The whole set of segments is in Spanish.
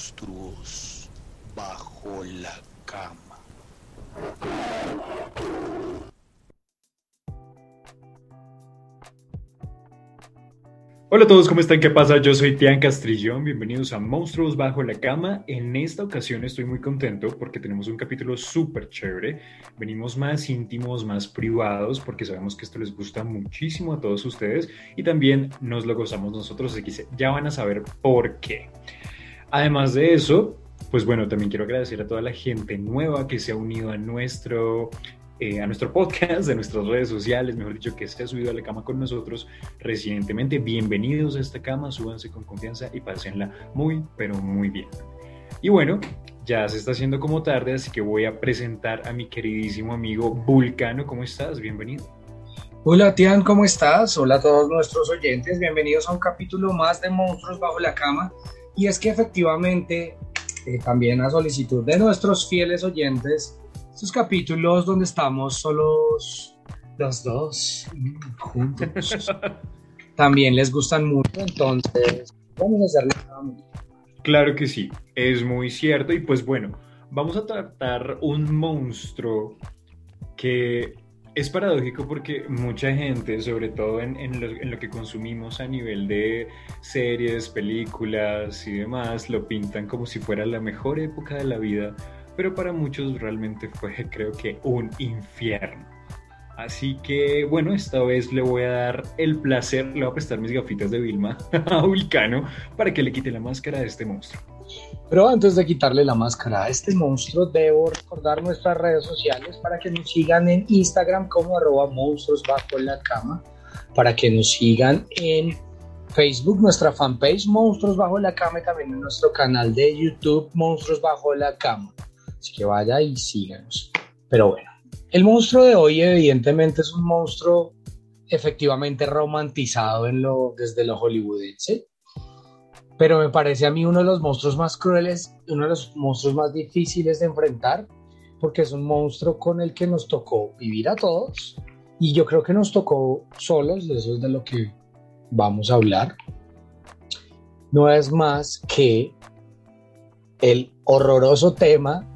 monstruos bajo la cama. Hola a todos, ¿cómo están? ¿Qué pasa? Yo soy Tian Castrillón, bienvenidos a Monstruos Bajo la Cama. En esta ocasión estoy muy contento porque tenemos un capítulo súper chévere. Venimos más íntimos, más privados, porque sabemos que esto les gusta muchísimo a todos ustedes y también nos lo gozamos nosotros, así que ya van a saber por qué. Además de eso, pues bueno, también quiero agradecer a toda la gente nueva que se ha unido a nuestro eh, a nuestro podcast, de nuestras redes sociales, mejor dicho, que se ha subido a la cama con nosotros recientemente. Bienvenidos a esta cama, súbanse con confianza y pásenla muy, pero muy bien. Y bueno, ya se está haciendo como tarde, así que voy a presentar a mi queridísimo amigo Vulcano. ¿Cómo estás? Bienvenido. Hola Tian, ¿cómo estás? Hola a todos nuestros oyentes, bienvenidos a un capítulo más de Monstruos bajo la cama. Y es que efectivamente, eh, también a solicitud de nuestros fieles oyentes, estos capítulos donde estamos solos los dos juntos también les gustan mucho, entonces vamos a hacerle Claro que sí, es muy cierto. Y pues bueno, vamos a tratar un monstruo que es paradójico porque mucha gente, sobre todo en, lo, lo, que consumimos a nivel de series, películas y demás, lo pintan como si fuera la mejor época de la vida pero para muchos realmente fue creo que un infierno. Así que bueno, esta vez le voy a dar el placer, le voy a prestar mis gafitas de Vilma a Vulcano para que le quite la máscara de este monstruo. Pero antes de quitarle la máscara a este monstruo, debo recordar nuestras redes sociales para que nos sigan en Instagram como monstruos bajo la cama, para que nos sigan en Facebook, nuestra fanpage Monstruos Bajo la Cama y también en nuestro canal de YouTube Monstruos Bajo la Cama. Así que vaya y síganos. Pero bueno, el monstruo de hoy evidentemente es un monstruo efectivamente romantizado en lo, desde lo hollywoodense. Pero me parece a mí uno de los monstruos más crueles, uno de los monstruos más difíciles de enfrentar, porque es un monstruo con el que nos tocó vivir a todos. Y yo creo que nos tocó solos, eso es de lo que vamos a hablar. No es más que el horroroso tema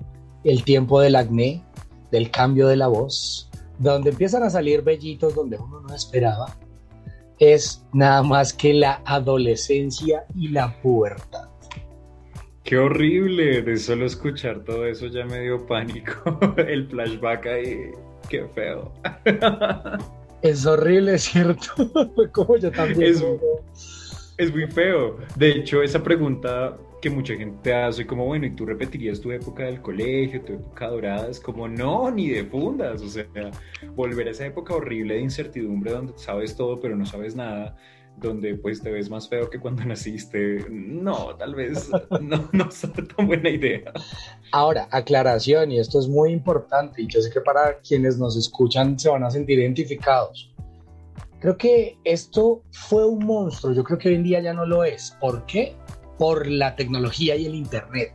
el tiempo del acné, del cambio de la voz, donde empiezan a salir vellitos donde uno no esperaba, es nada más que la adolescencia y la pubertad. Qué horrible, de solo escuchar todo eso ya me dio pánico, el flashback ahí, qué feo. Es horrible, ¿cierto? Como yo también. Es, es muy feo. De hecho, esa pregunta que mucha gente hace como, bueno, ¿y tú repetirías tu época del colegio, tu época dorada? Es como, no, ni de fundas, o sea, volver a esa época horrible de incertidumbre donde sabes todo pero no sabes nada, donde pues te ves más feo que cuando naciste, no, tal vez no, no es tan buena idea. Ahora, aclaración, y esto es muy importante, y yo sé que para quienes nos escuchan se van a sentir identificados. Creo que esto fue un monstruo, yo creo que hoy en día ya no lo es. ¿Por qué? Por la tecnología y el Internet.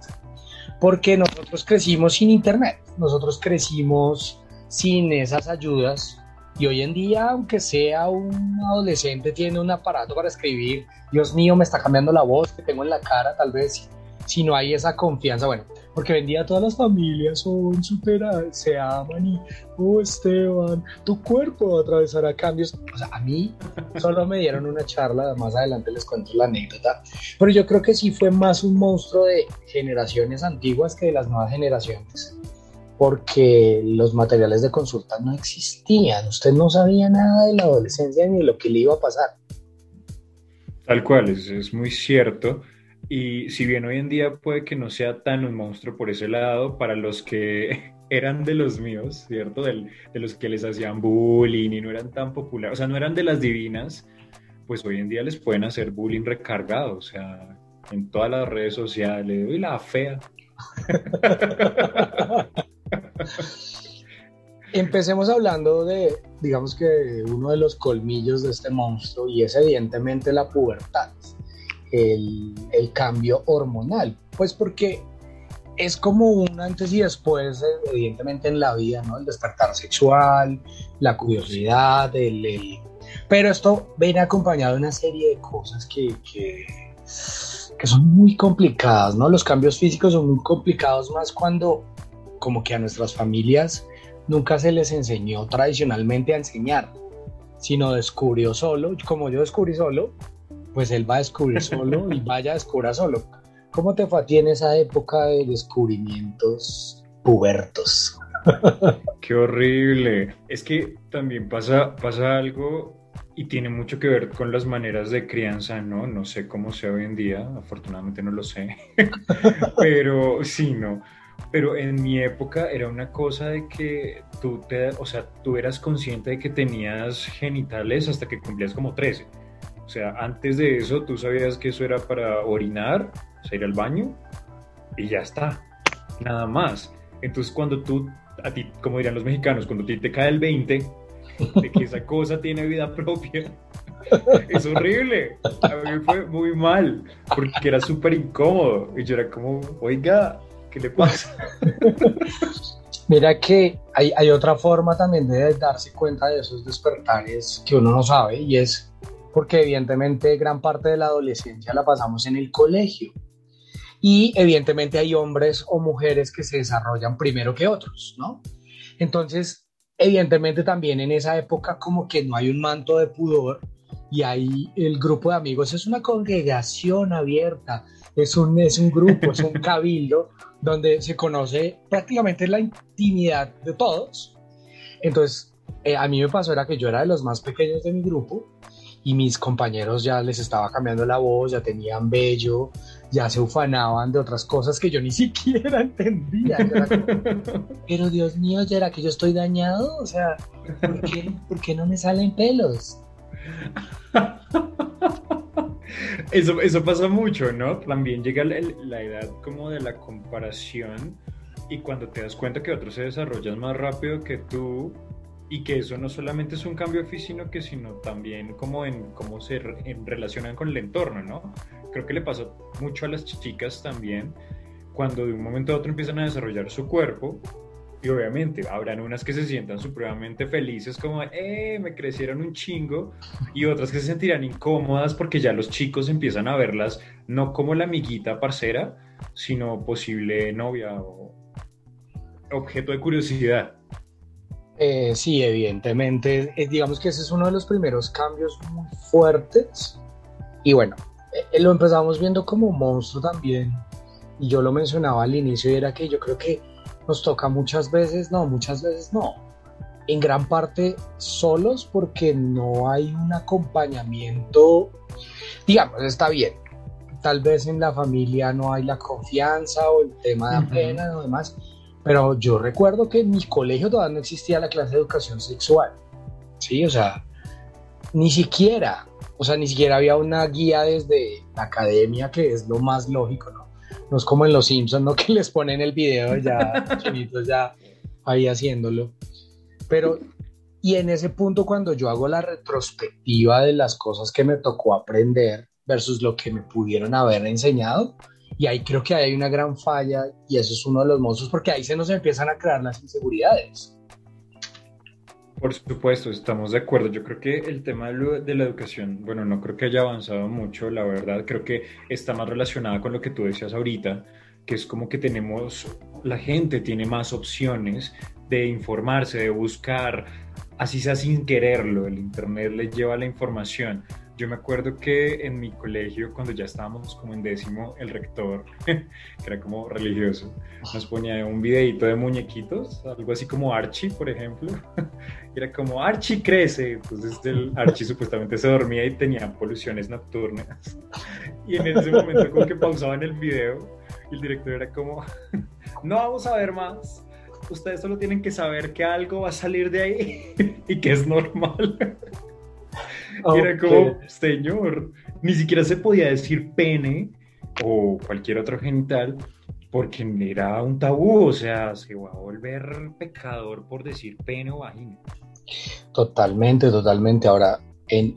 Porque nosotros crecimos sin Internet, nosotros crecimos sin esas ayudas y hoy en día, aunque sea un adolescente, tiene un aparato para escribir, Dios mío, me está cambiando la voz que tengo en la cara, tal vez si no hay esa confianza, bueno, porque hoy en día todas las familias son super, se aman y, oh Esteban, tu cuerpo atravesará cambios. O sea, a mí solo me dieron una charla, más adelante les cuento la anécdota, pero yo creo que sí fue más un monstruo de generaciones antiguas que de las nuevas generaciones porque los materiales de consulta no existían. Usted no sabía nada de la adolescencia ni de lo que le iba a pasar. Tal cual, es muy cierto. Y si bien hoy en día puede que no sea tan un monstruo por ese lado, para los que eran de los míos, ¿cierto? de los que les hacían bullying y no eran tan populares, o sea, no eran de las divinas, pues hoy en día les pueden hacer bullying recargado, o sea, en todas las redes sociales, y la fea. Empecemos hablando de, digamos que uno de los colmillos de este monstruo y es evidentemente la pubertad el, cambio hormonal? Pues porque es como un antes y después, evidentemente, en la vida, ¿no? El despertar sexual, la curiosidad, el, Pero esto viene acompañado de una serie de cosas que, que son muy complicadas, ¿no? Los cambios físicos son muy complicados más cuando como que a nuestras familias nunca se les enseñó tradicionalmente a enseñar, sino descubrió solo, como yo descubrí solo, pues él va a descubrir solo y vaya a descubrir solo. ¿Cómo te fue a ti en esa época de descubrimientos pubertos? Qué horrible. Es que también pasa, pasa algo y tiene mucho que ver con las maneras de crianza, ¿no? No sé cómo sea hoy en día, afortunadamente no lo sé, pero sí, no. Pero en mi época era una cosa de que tú te, o sea, tú eras consciente de que tenías genitales hasta que cumplías como 13. O sea, antes de eso tú sabías que eso era para orinar, o sea, ir al baño y ya está, nada más. Entonces cuando tú, a ti, como dirían los mexicanos, cuando a ti te cae el 20 de que esa cosa tiene vida propia, es horrible. A mí fue muy mal, porque era súper incómodo. Y yo era como, oiga, ¿qué le pasa? Mira que hay, hay otra forma también de darse cuenta de esos despertares que uno no sabe y es porque evidentemente gran parte de la adolescencia la pasamos en el colegio. Y evidentemente hay hombres o mujeres que se desarrollan primero que otros, ¿no? Entonces, evidentemente también en esa época como que no hay un manto de pudor y ahí el grupo de amigos es una congregación abierta, es un, es un grupo, es un cabildo donde se conoce prácticamente la intimidad de todos. Entonces, eh, a mí me pasó era que yo era de los más pequeños de mi grupo y mis compañeros ya les estaba cambiando la voz, ya tenían bello, ya se ufanaban de otras cosas que yo ni siquiera entendía. Pero Dios mío, ¿ya era que yo estoy dañado? O sea, ¿por qué, ¿por qué no me salen pelos? Eso, eso pasa mucho, ¿no? También llega la, la, edad como de la comparación y cuando te das cuenta que otros se desarrollan más rápido que tú y que eso no solamente es un cambio físico, sino también como en cómo se en relacionan con el entorno, ¿no? Creo que le pasa mucho a las chicas también cuando de un momento a otro empiezan a desarrollar su cuerpo y obviamente habrán unas que se sientan supremamente felices como, eh, me crecieron un chingo, y otras que se sentirán incómodas porque ya los chicos empiezan a verlas no como la amiguita parcera, sino posible novia o objeto de curiosidad. Eh, sí, evidentemente, eh, digamos que ese es uno de los primeros cambios muy fuertes. Y bueno, eh, lo empezamos viendo como monstruo también. Y yo lo mencionaba al inicio y era que yo creo que nos toca muchas veces, no, muchas veces no. En gran parte solos porque no hay un acompañamiento, digamos, está bien. Tal vez en la familia no hay la confianza o el tema de pena o demás, pero yo recuerdo que en mi colegio todavía no existía la clase de educación sexual. Sí, o sea, ni siquiera, o sea, ni siquiera había una guía desde la academia, que es lo más lógico, ¿no? No es como en Los Simpsons, ¿no? Que les ponen el video ya, chinitos ya ahí haciéndolo. Pero, y en ese punto, cuando yo hago la retrospectiva de las cosas que me tocó aprender versus lo que me pudieron haber enseñado, y ahí creo que hay una gran falla y eso es uno de los monstruos porque ahí se nos empiezan a crear las inseguridades. Por supuesto, estamos de acuerdo. Yo creo que el tema de la educación, bueno, no creo que haya avanzado mucho, la verdad. Creo que está más relacionada con lo que tú decías ahorita, que es como que tenemos, la gente tiene más opciones de informarse, de buscar, así sea sin quererlo. El Internet les lleva la información. Yo me acuerdo que en mi colegio, cuando ya estábamos como en décimo, el rector, que era como religioso, nos ponía un videito de muñequitos, algo así como Archie, por ejemplo. era como Archie crece. Entonces el Archie supuestamente se dormía y tenía poluciones nocturnas. Y en ese momento como que pausaban el video y el director era como, no vamos a ver más. Ustedes solo tienen que saber que algo va a salir de ahí y que es normal. Y era como, señor, ni siquiera se podía decir pene o cualquier otro genital porque era un tabú, o sea, se va a volver pecador por decir pene o vagina. Totalmente, totalmente. Ahora, en,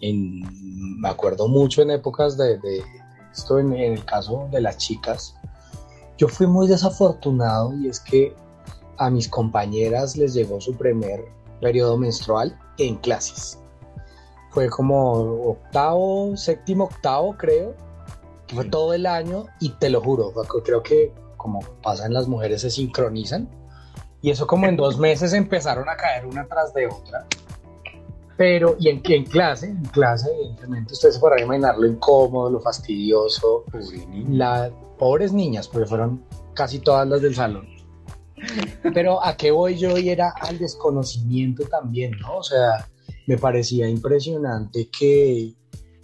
me acuerdo mucho en épocas de, esto, en, en, el caso de las chicas, yo fui muy desafortunado y es que a mis compañeras les llegó su primer periodo menstrual en clases fue como octavo, séptimo, octavo, creo, Fue todo el año y te lo juro, creo que como pasa en las mujeres se sincronizan y eso como en dos meses empezaron a caer una tras de otra. Pero, y en, en clase, en clase, evidentemente, ustedes se podrán imaginar lo incómodo, lo fastidioso. Las pobres niñas, porque fueron casi todas las del salón. Pero a qué voy yo y era al desconocimiento también, ¿no? O sea, me parecía impresionante que,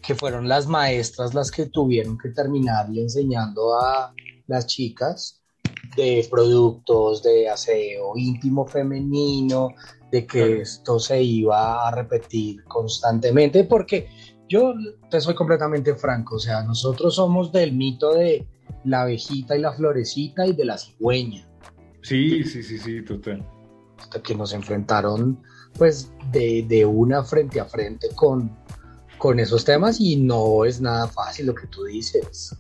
que fueron las maestras las que tuvieron que terminarle enseñando a las chicas de productos de aseo íntimo femenino, de que esto se iba a repetir constantemente, porque yo te soy completamente franco, o sea, nosotros somos del mito de la abejita y la florecita y de la cigüeña. Sí, sí, sí, sí, total. Hasta que nos enfrentaron, pues, de, de una frente a frente con, con esos temas y no es nada fácil lo que tú dices.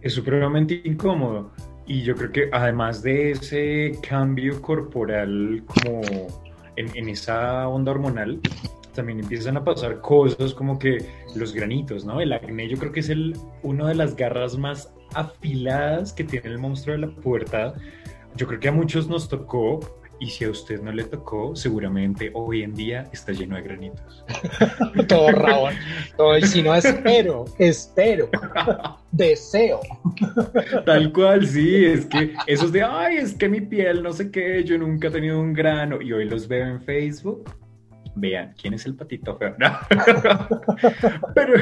Es supremamente incómodo. Y yo creo que además de ese cambio corporal como en, en, esa onda hormonal, también empiezan a pasar cosas como que los granitos, ¿no? El acné yo creo que es el, una de las garras más afiladas que tiene el monstruo de la puerta. Yo creo que a muchos nos tocó y si a usted no le tocó, seguramente hoy en día está lleno de granitos. todo rabón. Todo, y si no, espero, espero, deseo. Tal cual, sí, es que esos de, ay, es que mi piel, no sé qué, yo nunca he tenido un grano y hoy los veo en Facebook. Vean, ¿quién es el patito feo? Pero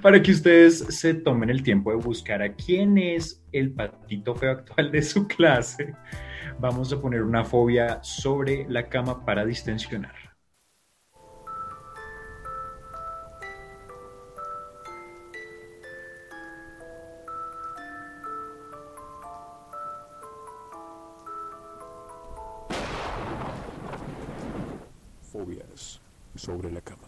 para que ustedes se tomen el tiempo de buscar a quién es el patito feo actual de su clase vamos a poner una fobia sobre la cama para distensionar. Fobias sobre la cama.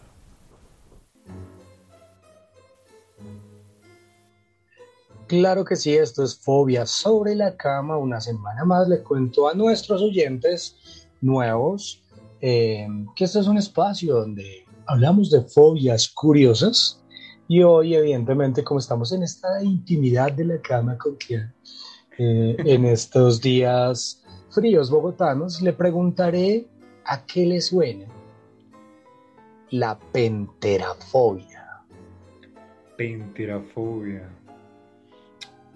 Claro que sí, esto es Fobia sobre la cama. Una semana más le cuento a nuestros oyentes nuevos eh, que este es un espacio donde hablamos de fobias curiosas. Y hoy, evidentemente, como estamos en esta intimidad de la cama con quien eh, en estos días fríos bogotanos, le preguntaré a qué le suena la penterafobia. Penterafobia.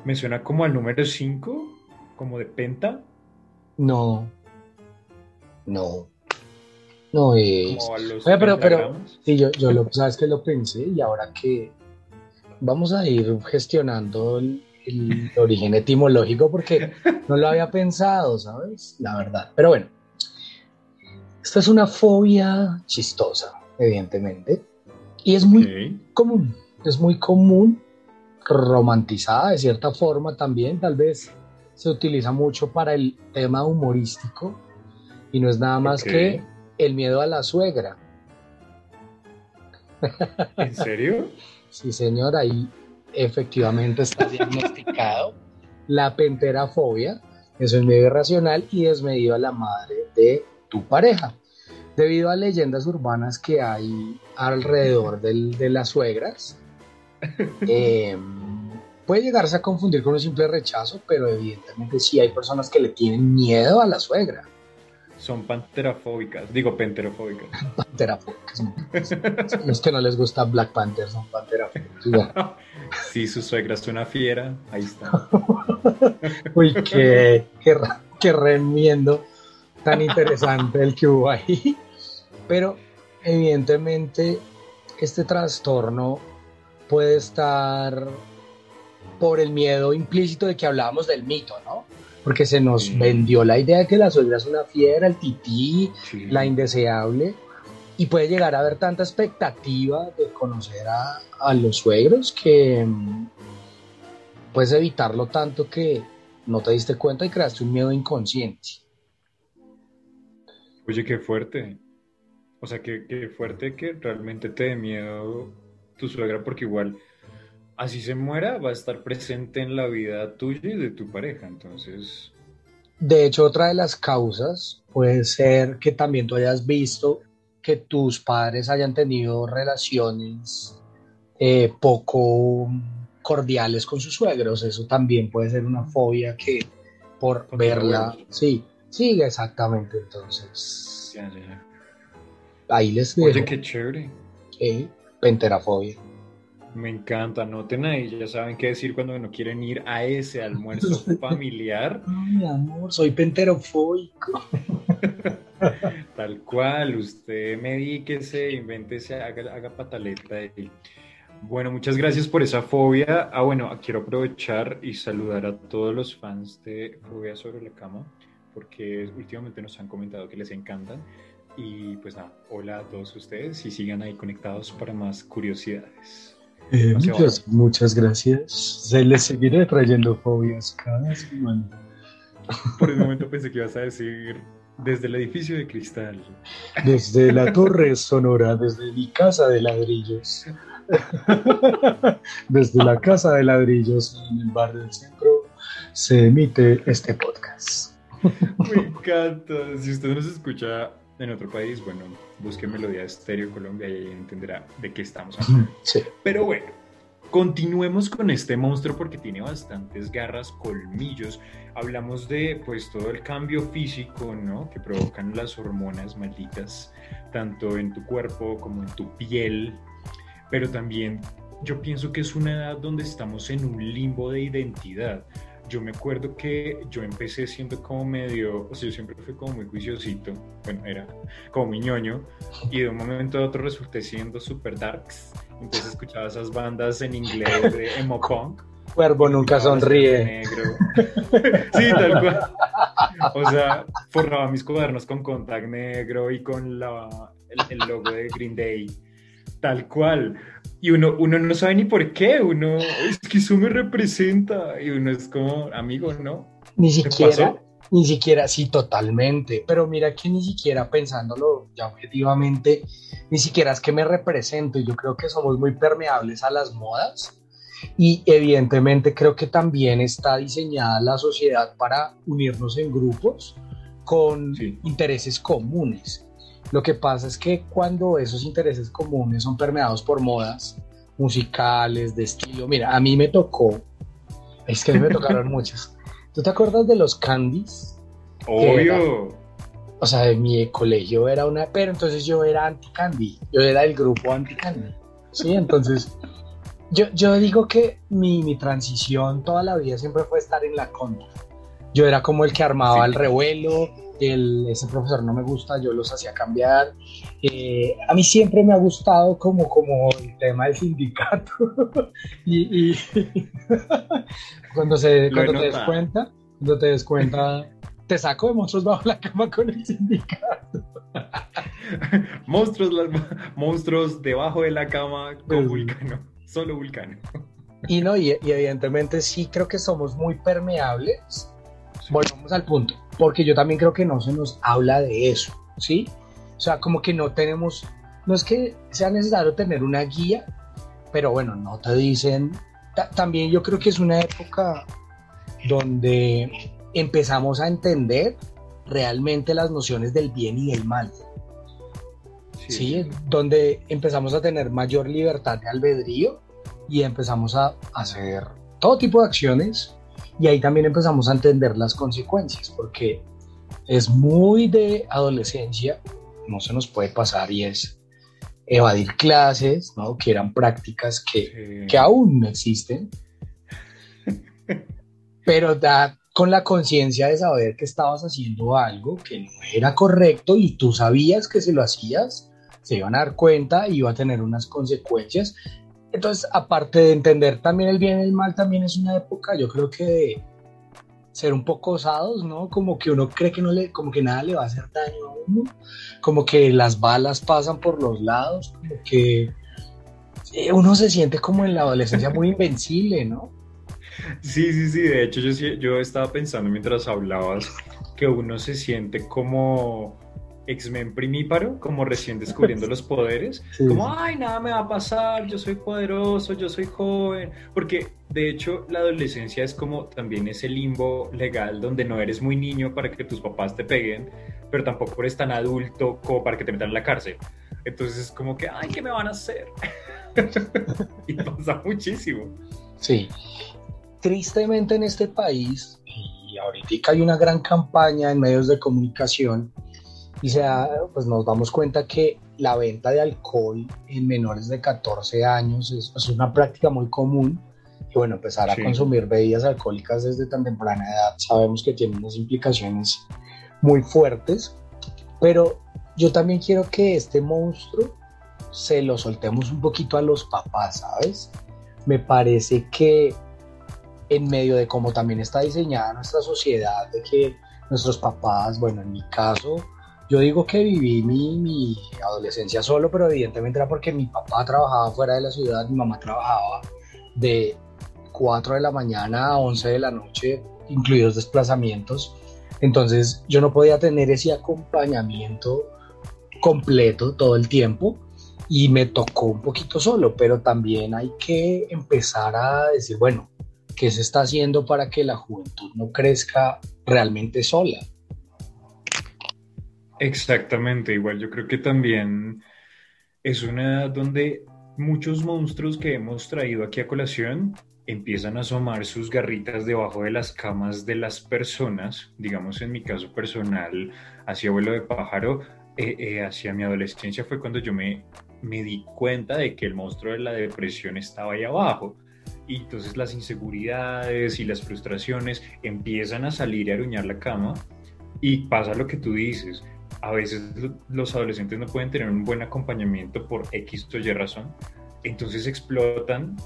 Me suena como al número 5, como de penta. No. No. No es. Como a los Oye, pero, pero, sí, yo, yo lo, sabes que lo pensé y ahora que vamos a ir gestionando el, el origen etimológico porque no lo había pensado, ¿sabes? La verdad. Pero bueno, esta es una fobia chistosa, evidentemente, y es muy común. Es muy común romantizada de cierta forma también, tal vez se utiliza mucho para el tema humorístico y no es nada más que el miedo a la suegra. ¿En serio? sí, señor, ahí efectivamente está diagnosticado la penterafobia, es un miedo irracional y desmedido a la madre de tu pareja. Debido a leyendas urbanas que hay alrededor de las suegras, eh, puede llegarse a confundir con un simple rechazo, pero evidentemente sí hay personas que le tienen miedo a la suegra. Son panterafóbicas, digo penterofóbicas. panterafóbicas. Los que no les gusta Black Panther son panterafóbicas. si su suegra es una fiera, ahí está. Uy, qué, qué, qué remiendo tan interesante el que hubo ahí. Pero evidentemente este trastorno puede estar por el miedo implícito de que hablábamos del mito, ¿no? Porque se nos vendió la idea de que la suegra es una fiera, el tití, la indeseable, y puede llegar a haber tanta expectativa de conocer a, a los suegros que mm, puedes evitarlo tanto que no te diste cuenta y creaste un miedo inconsciente. Oye, qué fuerte. O sea, qué, qué fuerte que realmente te dé miedo tu suegra porque igual así se muera va a estar presente en la vida tuya y de tu pareja, entonces... De hecho, otra de las causas puede ser que también tú hayas visto que tus padres hayan tenido relaciones eh, poco cordiales con sus suegros. Eso también puede ser una fobia que por verla, sí, sí, exactamente. Entonces, Ya, ya, ya. ahí les dejo. Oye, qué chévere. eh, penterafobia. Me encanta, anoten ahí, ya saben qué decir cuando no quieren ir a ese almuerzo familiar, mi amor, soy penterofóbico. tal cual, usted medíquese, invéntese, haga, haga pataleta y Bueno, muchas gracias por esa fobia. Ah, bueno, quiero aprovechar y saludar a todos los fans de Fobia sobre la cama, porque últimamente nos han comentado que les encantan. Y pues nada, hola a todos ustedes y sigan ahí conectados para más curiosidades. Eh, muchas, muchas gracias. Se les seguiré trayendo fobias cada semana. Por un momento pensé que ibas a decir desde el edificio de cristal. Desde la torre sonora, desde mi casa de ladrillos. Desde la casa de ladrillos en el bar del centro se emite este podcast. Me encanta. Si usted nos escucha en otro país, bueno, busque Melodía Estéreo Colombia y ahí entenderá de qué estamos hablando. Sí. Pero bueno, continuemos con este monstruo porque tiene bastantes garras, colmillos. Hablamos de pues todo el cambio físico, ¿no? Que provocan las hormonas malditas, tanto en tu cuerpo como en tu piel. Pero también yo pienso que es una edad donde estamos en un limbo de identidad. Yo me acuerdo que yo empecé siendo como medio, o sea, yo siempre fui como muy juiciosito, bueno, era como mi ñoño, y de un momento a otro resulté siendo super darks. Entonces escuchaba esas bandas en inglés de emo punk. Cuervo nunca sonríe. Negro. sí, tal cual. O sea, forraba mis cuadernos con contact negro y con la, el, el logo de Green Day. Tal cual. Y uno, uno no sabe ni por qué, uno, es que eso me representa. Y uno es como, amigo, ¿no? Ni ¿Te siquiera, ni siquiera, sí, totalmente. Pero mira que ni siquiera pensándolo ya objetivamente, ni siquiera es que me represento. Y yo creo que somos muy permeables a las modas. Y evidentemente creo que también está diseñada la sociedad para unirnos en grupos con Sí. intereses comunes. Lo que pasa es que cuando esos intereses comunes son permeados por modas musicales, de estilo, mira, a mí me tocó, es que a mí me tocaron muchas. ¿Tú te acuerdas de los candies? Obvio. O sea, de mi colegio era una, pero entonces yo era anti-candy, yo era el grupo anti-candy. Sí, entonces yo, yo digo que mi, mi transición toda la vida siempre fue estar en la contra. Yo era como el que armaba Sí. el revuelo, el, ese profesor no me gusta, yo los hacía cambiar. Eh, a mí siempre me ha gustado como, como el tema del sindicato. y, y cuando, se, cuando te des cuenta, cuando te des cuenta, te saco de monstruos bajo la cama con el sindicato. monstruos, las- monstruos debajo de la cama con Sí. vulcano. Solo vulcano. Y no, y, y evidentemente sí creo que somos muy permeables. Volvamos al punto, porque yo también creo que no se nos habla de eso, ¿sí? O sea, como que no tenemos, no es que sea necesario tener una guía, pero bueno, no te dicen. Ta- también yo creo que es una época donde empezamos a entender realmente las nociones del bien y del mal. ¿sí? Donde empezamos a tener mayor libertad de albedrío y empezamos a hacer todo tipo de acciones y ahí también empezamos a entender las consecuencias porque es muy de adolescencia, no se nos puede pasar y es evadir clases, ¿no? que eran prácticas que, Sí. que aún no existen, pero da con la conciencia de saber que estabas haciendo algo que no era correcto y tú sabías que si lo hacías, se iban a dar cuenta y iba a tener unas consecuencias. Entonces, aparte de entender también el bien y el mal, también es una época, yo creo que de ser un poco osados, ¿no? Como que uno cree que no le, como que nada le va a hacer daño a uno, como que las balas pasan por los lados, como que eh, uno se siente como en la adolescencia muy invencible, ¿no? Sí, sí, sí. De hecho, yo, yo estaba pensando mientras hablabas que uno se siente como X-Men primíparo, como recién descubriendo los poderes. Sí, Como, ay, nada me va a pasar, yo soy poderoso, yo soy joven. Porque, de hecho, la adolescencia es como también ese limbo legal donde no eres muy niño para que tus papás te peguen, pero tampoco eres tan adulto como para que te metan en la cárcel. Entonces es como que, ay, ¿qué me van a hacer? y pasa muchísimo. Sí. Tristemente en este país, y ahorita hay una gran campaña en medios de comunicación, y sea, pues nos damos cuenta que la venta de alcohol en menores de 14 años es, una práctica muy común. Y bueno, empezar a consumir bebidas alcohólicas desde tan temprana edad sabemos que tiene unas implicaciones muy fuertes. Pero yo también quiero que este monstruo se lo soltemos un poquito a los papás, ¿sabes? Me parece que en medio de cómo también está diseñada nuestra sociedad, de que nuestros papás, bueno, en mi caso, yo digo que viví mi, mi, adolescencia solo, pero evidentemente era porque mi papá trabajaba fuera de la ciudad, mi mamá trabajaba de 4 de la mañana a 11 de la noche, incluidos desplazamientos. Entonces yo no podía tener ese acompañamiento completo todo el tiempo y me tocó un poquito solo, pero también hay que empezar a decir, bueno, ¿qué se está haciendo para que la juventud no crezca realmente sola? Exactamente, igual yo creo que también es una donde muchos monstruos que hemos traído aquí a colación empiezan a asomar sus garritas debajo de las camas de las personas, digamos en mi caso personal, hacia vuelo de pájaro, eh, eh, hacia mi adolescencia fue cuando yo me, me di cuenta de que el monstruo de la depresión estaba ahí abajo. Y entonces las inseguridades y las frustraciones empiezan a salir y a aruñar la cama y pasa lo que tú dices a veces los adolescentes no pueden tener un buen acompañamiento por X o Y razón, entonces explotan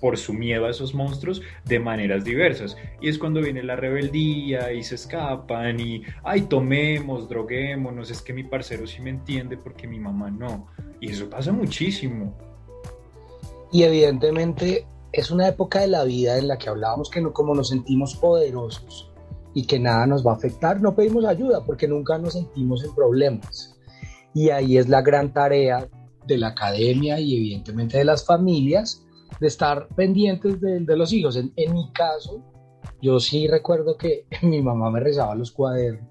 por su miedo a esos monstruos de maneras diversas. Y es cuando viene la rebeldía y se escapan y, ay, tomemos, droguémonos, es que mi parcero sí me entiende porque mi mamá no. Y eso pasa muchísimo. Y evidentemente es una época de la vida en la que hablábamos que no, como nos sentimos poderosos, y que nada nos va a afectar, no pedimos ayuda porque nunca nos sentimos en problemas. Y ahí es la gran tarea de la academia y evidentemente de las familias de estar pendientes de, los hijos. En, mi caso, yo sí recuerdo que mi mamá me rezaba los cuadernos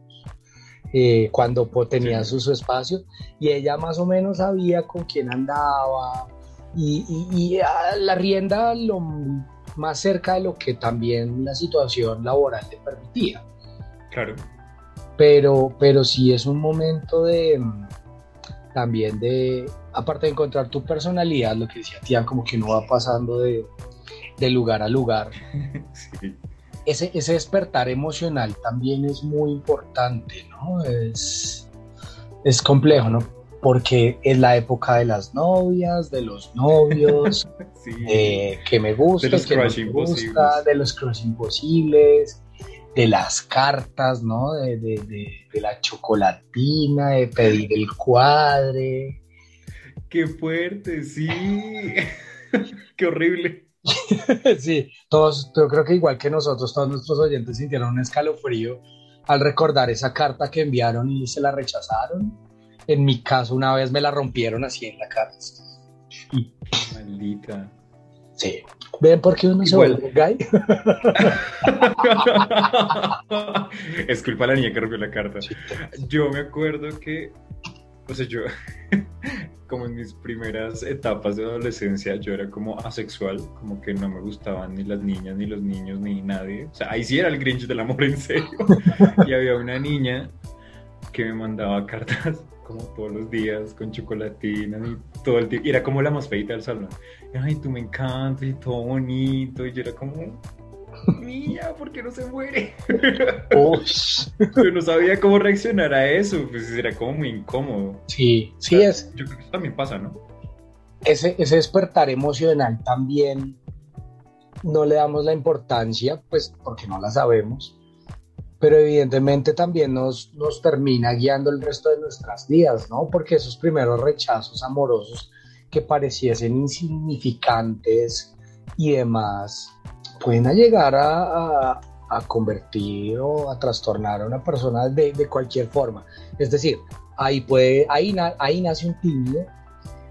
eh, cuando tenía su, su, espacio y ella más o menos sabía con quién andaba y, y, la rienda lo más cerca de lo que también la situación laboral le permitía. Claro. Pero, pero sí es un momento de también de, aparte de encontrar tu personalidad, lo que decía Tía, como que uno va pasando de, lugar a lugar. Ese, ese despertar emocional también es muy importante, ¿no? Es, es complejo, ¿no? Porque es la época de las novias, de los novios, que me gusta, de los que me gusta, de los cross imposibles, de las cartas, ¿no? De, de, la chocolatina, de pedir el cuadre. Qué fuerte, sí. Qué horrible. sí, todos, yo creo que igual que nosotros, todos nuestros oyentes sintieron un escalofrío al recordar esa carta que enviaron y se la rechazaron. En mi caso, una vez me la rompieron así en la cara. Maldita. Sí. ¿Ven por qué uno se vuelve gay? es culpa de la niña que rompió la carta. Yo me acuerdo que, o sea, yo, como en mis primeras etapas de adolescencia, yo era como asexual, como que no me gustaban ni las niñas, ni los niños, ni nadie. O sea, ahí sí era el Grinch del amor en serio. y había una niña que me mandaba cartas como todos los días con chocolatina y todo el tiempo. Y era como la más feita del salón. Ay, tú me encantas y todo bonito. Y yo era como, mía, ¿por qué no se muere? Yo no sabía cómo reaccionar a eso. Pues era como muy incómodo. Sí, sí es. Yo creo que eso también pasa, ¿no? Ese, ese despertar emocional también no le damos la importancia, pues porque no la sabemos pero evidentemente también nos, nos termina guiando el resto de nuestras vidas, ¿no? Porque esos primeros rechazos amorosos que pareciesen insignificantes y demás, pueden llegar a, a, convertir o a trastornar a una persona de, de cualquier forma. Es decir, ahí, puede, ahí, ahí nace un tímido,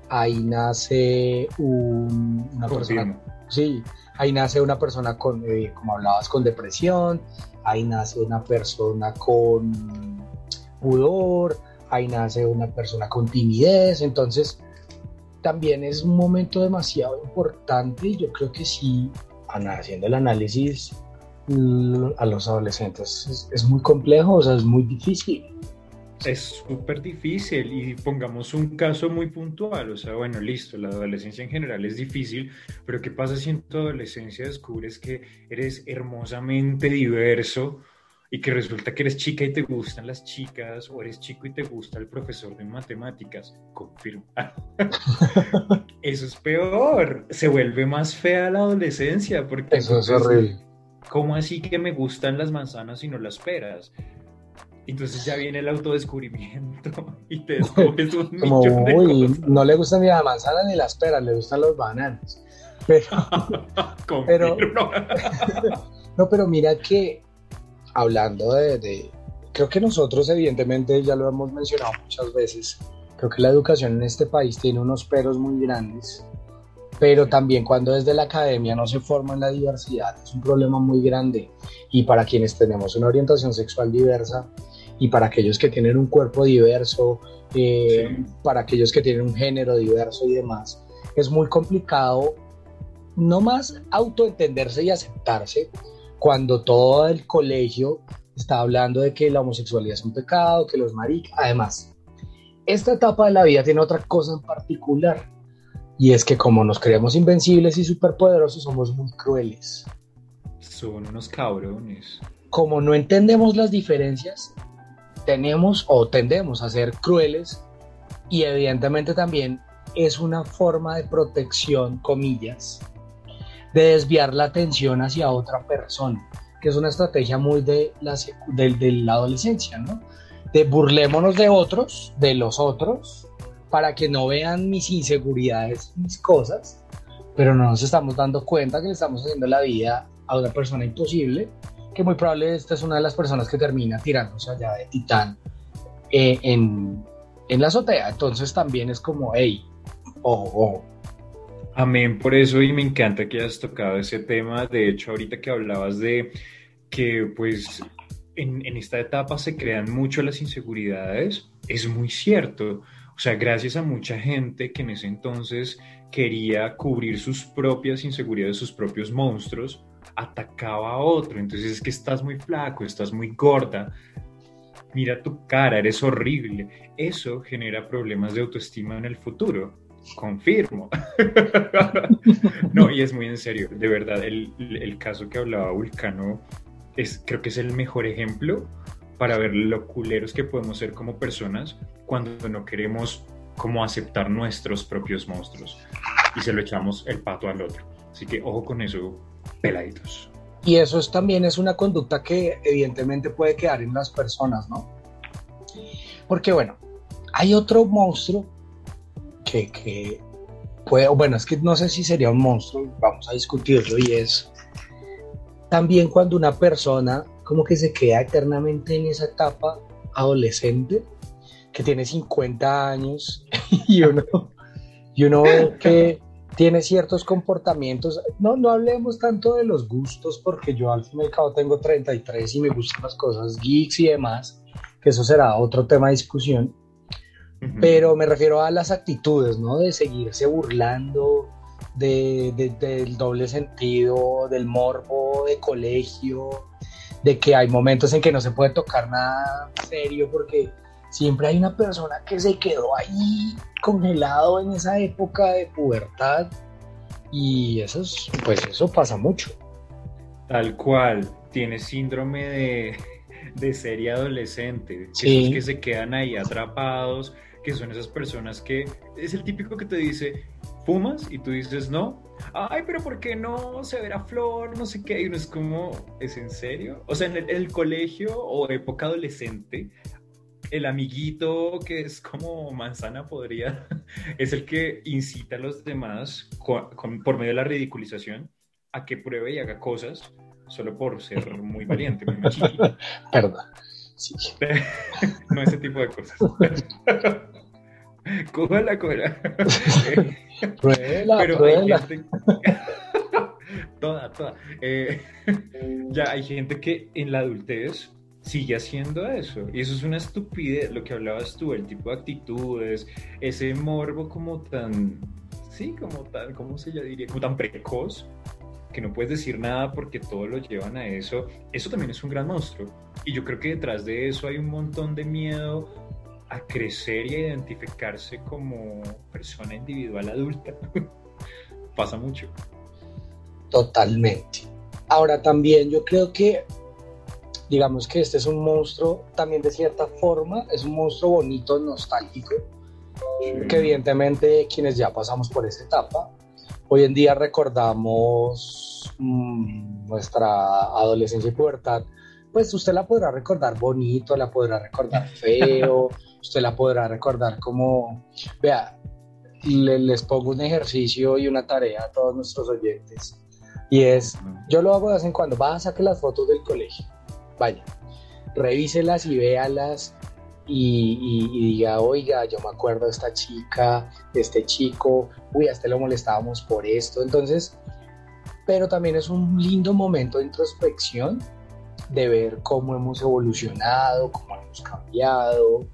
ahí nace un, una persona... Sí, ahí nace una persona con, eh, como hablabas, con depresión, ahí nace una persona con pudor, ahí nace una persona con timidez, entonces también es un momento demasiado importante y yo creo que sí haciendo el análisis a los adolescentes es, muy complejo, o sea, es muy difícil. Es súper difícil y pongamos un caso muy puntual, o sea, bueno, listo, la adolescencia en general es difícil, pero ¿qué pasa si en tu adolescencia descubres que eres hermosamente diverso y que resulta que eres chica y te gustan las chicas o eres chico y te gusta el profesor de matemáticas? Confirmo. Eso es peor, se vuelve más fea la adolescencia porque... Eso es horrible ¿cómo así que me gustan las manzanas y no las peras? Entonces ya viene el autodescubrimiento y te descubres un Como, uy, no le gustan ni las manzanas ni las peras, le gustan los bananos. Pero, pero no, pero mira que hablando de, de, creo que nosotros evidentemente ya lo hemos mencionado muchas veces, creo que la educación en este país tiene unos peros muy grandes pero también cuando desde la academia no se forma en la diversidad es un problema muy grande. Y para quienes tenemos una orientación sexual diversa y para aquellos que tienen un cuerpo diverso, eh, para aquellos que tienen un género diverso y demás, es muy complicado no más autoentenderse y aceptarse cuando todo el colegio está hablando de que la homosexualidad es un pecado, que los maricas, además, esta etapa de la vida tiene otra cosa en particular y es que como nos creemos invencibles y superpoderosos, somos muy crueles. Son unos cabrones. Como no entendemos las diferencias, tenemos o tendemos a ser crueles y evidentemente también es una forma de protección, comillas, de desviar la atención hacia otra persona, que es una estrategia muy de la, de la adolescencia, ¿no? De burlémonos de otros, de los otros, para que no vean mis inseguridades, mis cosas, pero no nos estamos dando cuenta que le estamos haciendo la vida a una persona imposible, que muy probable esta es una de las personas que termina tirándose allá de titán eh, en, en, la azotea. Entonces también es como, hey, ojo, ojo. Amén, por eso y me encanta que hayas tocado ese tema. De hecho, ahorita que hablabas de que pues en esta etapa se crean mucho las inseguridades, es muy cierto. O sea, gracias a mucha gente que en ese entonces quería cubrir sus propias inseguridades, sus propios monstruos, atacaba a otro. Entonces es que estás muy flaco, estás muy gorda, mira tu cara, eres horrible. Eso genera problemas de autoestima en el futuro. Confirmo. no, y es muy en serio, de verdad, el, el caso que hablaba Vulcano es, creo que es el mejor ejemplo para ver lo culeros que podemos ser como personas cuando no queremos como aceptar nuestros propios monstruos y se lo echamos el pato al otro. Así que ojo con eso, peladitos. Y eso es, también es una conducta que evidentemente puede quedar en las personas, ¿no? Porque bueno, hay otro monstruo que, que puede, bueno, es que no sé si sería un monstruo, vamos a discutirlo, y es también cuando una persona como que se queda eternamente en esa etapa adolescente que tiene 50 años y uno, y uno ve que tiene ciertos comportamientos. No, no hablemos tanto de los gustos porque yo al fin y al cabo tengo 33 y me gustan las cosas geeks y demás, que eso será otro tema de discusión. Pero me refiero a las actitudes, ¿no? De seguirse burlando, de, del doble sentido, del morbo de colegio, de que hay momentos en que no se puede tocar nada serio porque siempre hay una persona que se quedó ahí congelado en esa época de pubertad y eso es, pues eso pasa mucho. Tal cual, tiene síndrome de, de serie adolescente, esos que se quedan ahí atrapados, que son esas personas que es el típico que te dice, fumas y tú dices no, ay, pero ¿por qué no se verá flor? No sé qué, y uno es como, ¿es en serio? O sea, en el, colegio o época adolescente, el amiguito que es como manzana podría, es el que incita a los demás por medio de la ridiculización a que pruebe y haga cosas solo por ser muy valiente, muy machito. Perdón. no ese tipo de cosas. Cójala, cójala. pruébela, Pero pruébela. Hay gente... toda, toda. Eh, ya hay gente que en la adultez sigue haciendo eso. Y eso es una estupidez, lo que hablabas tú, el tipo de actitudes, ese morbo como tan, sí, como tan, ¿cómo se diría? Como tan precoz, que no puedes decir nada porque todos lo llevan a eso, eso también es un gran monstruo. Y yo creo que detrás de eso hay un montón de miedo a crecer y a identificarse como persona individual adulta. Pasa mucho. Totalmente. Ahora también yo creo que, digamos que este es un monstruo también de cierta forma, es un monstruo bonito, nostálgico, que evidentemente quienes ya pasamos por esa etapa, hoy en día recordamos mmm, nuestra adolescencia y pubertad, pues usted la podrá recordar bonito, la podrá recordar feo, usted la podrá recordar como, vea, le, les pongo un ejercicio y una tarea a todos nuestros oyentes. Y es, yo lo hago de vez en cuando, va a sacar las fotos del colegio, vaya, revíselas y véalas y, y, diga, oiga, yo me acuerdo de esta chica, de este chico, uy, a este lo molestábamos por esto. Entonces, pero también es un lindo momento de introspección, de ver cómo hemos evolucionado, cómo hemos cambiado,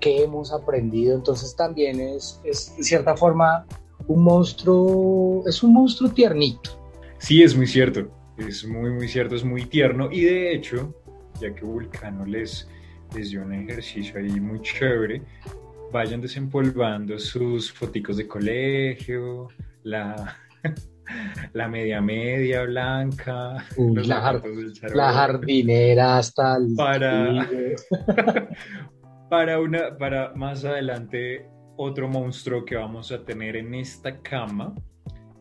qué hemos aprendido. Entonces también es, es de cierta forma un monstruo, es un monstruo tiernito. Sí, es muy cierto, es muy, muy cierto, es muy tierno. Y de hecho, ya que Vulcano les, les dio un ejercicio ahí muy chévere, vayan desempolvando sus foticos de colegio, la, la media media blanca, Uy, la, la, jardinera hasta el para, para una para más adelante otro monstruo que vamos a tener en esta cama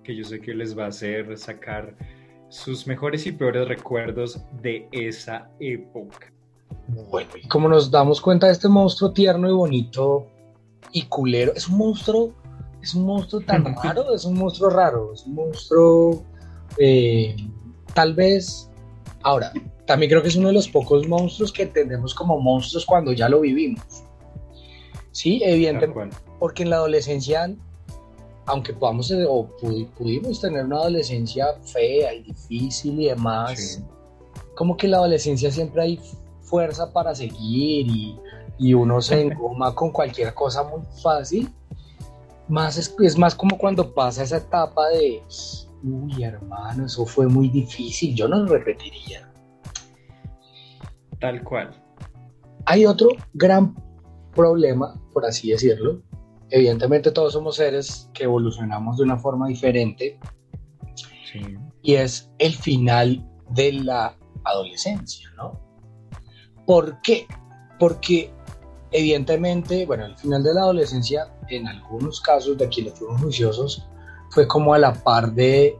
que yo sé que les va a hacer sacar sus mejores y peores recuerdos de esa época. Bueno, y como nos damos cuenta de este monstruo tierno y bonito y culero, es un monstruo, es un monstruo tan raro, es un monstruo raro, es un monstruo eh, tal vez, ahora, también creo que es uno de los pocos monstruos que entendemos como monstruos cuando ya lo vivimos. Sí, evidentemente, porque en la adolescencia, aunque podamos o pudimos tener una adolescencia fea y difícil y demás, sí. como que en la adolescencia siempre hay fuerza para seguir y, y uno se engoma con cualquier cosa muy fácil. Más es, es, más como cuando pasa esa etapa de, uy hermano, eso fue muy difícil, yo no lo repetiría. Tal cual. Hay otro gran problema, por así decirlo. Evidentemente todos somos seres que evolucionamos de una forma diferente. Sí. Y es el final de la adolescencia, ¿no? ¿Por qué? Porque evidentemente, bueno, el final de la adolescencia, en algunos casos de quienes fuimos juiciosos, fue como a la par de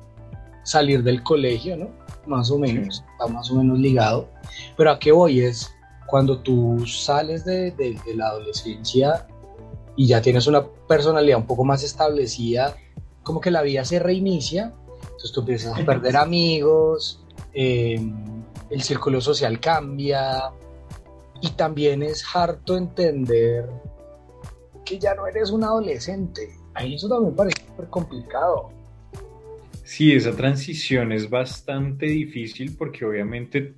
salir del colegio, ¿no? Más o menos, sí. está más o menos ligado. Pero a qué voy es, cuando tú sales de, de, de, la adolescencia y ya tienes una personalidad un poco más establecida, como que la vida se reinicia, entonces tú empiezas a perder amigos, eh, el círculo social cambia, y también es harto entender que ya no eres un adolescente. Ahí eso también parece súper complicado. Sí, esa transición es bastante difícil porque obviamente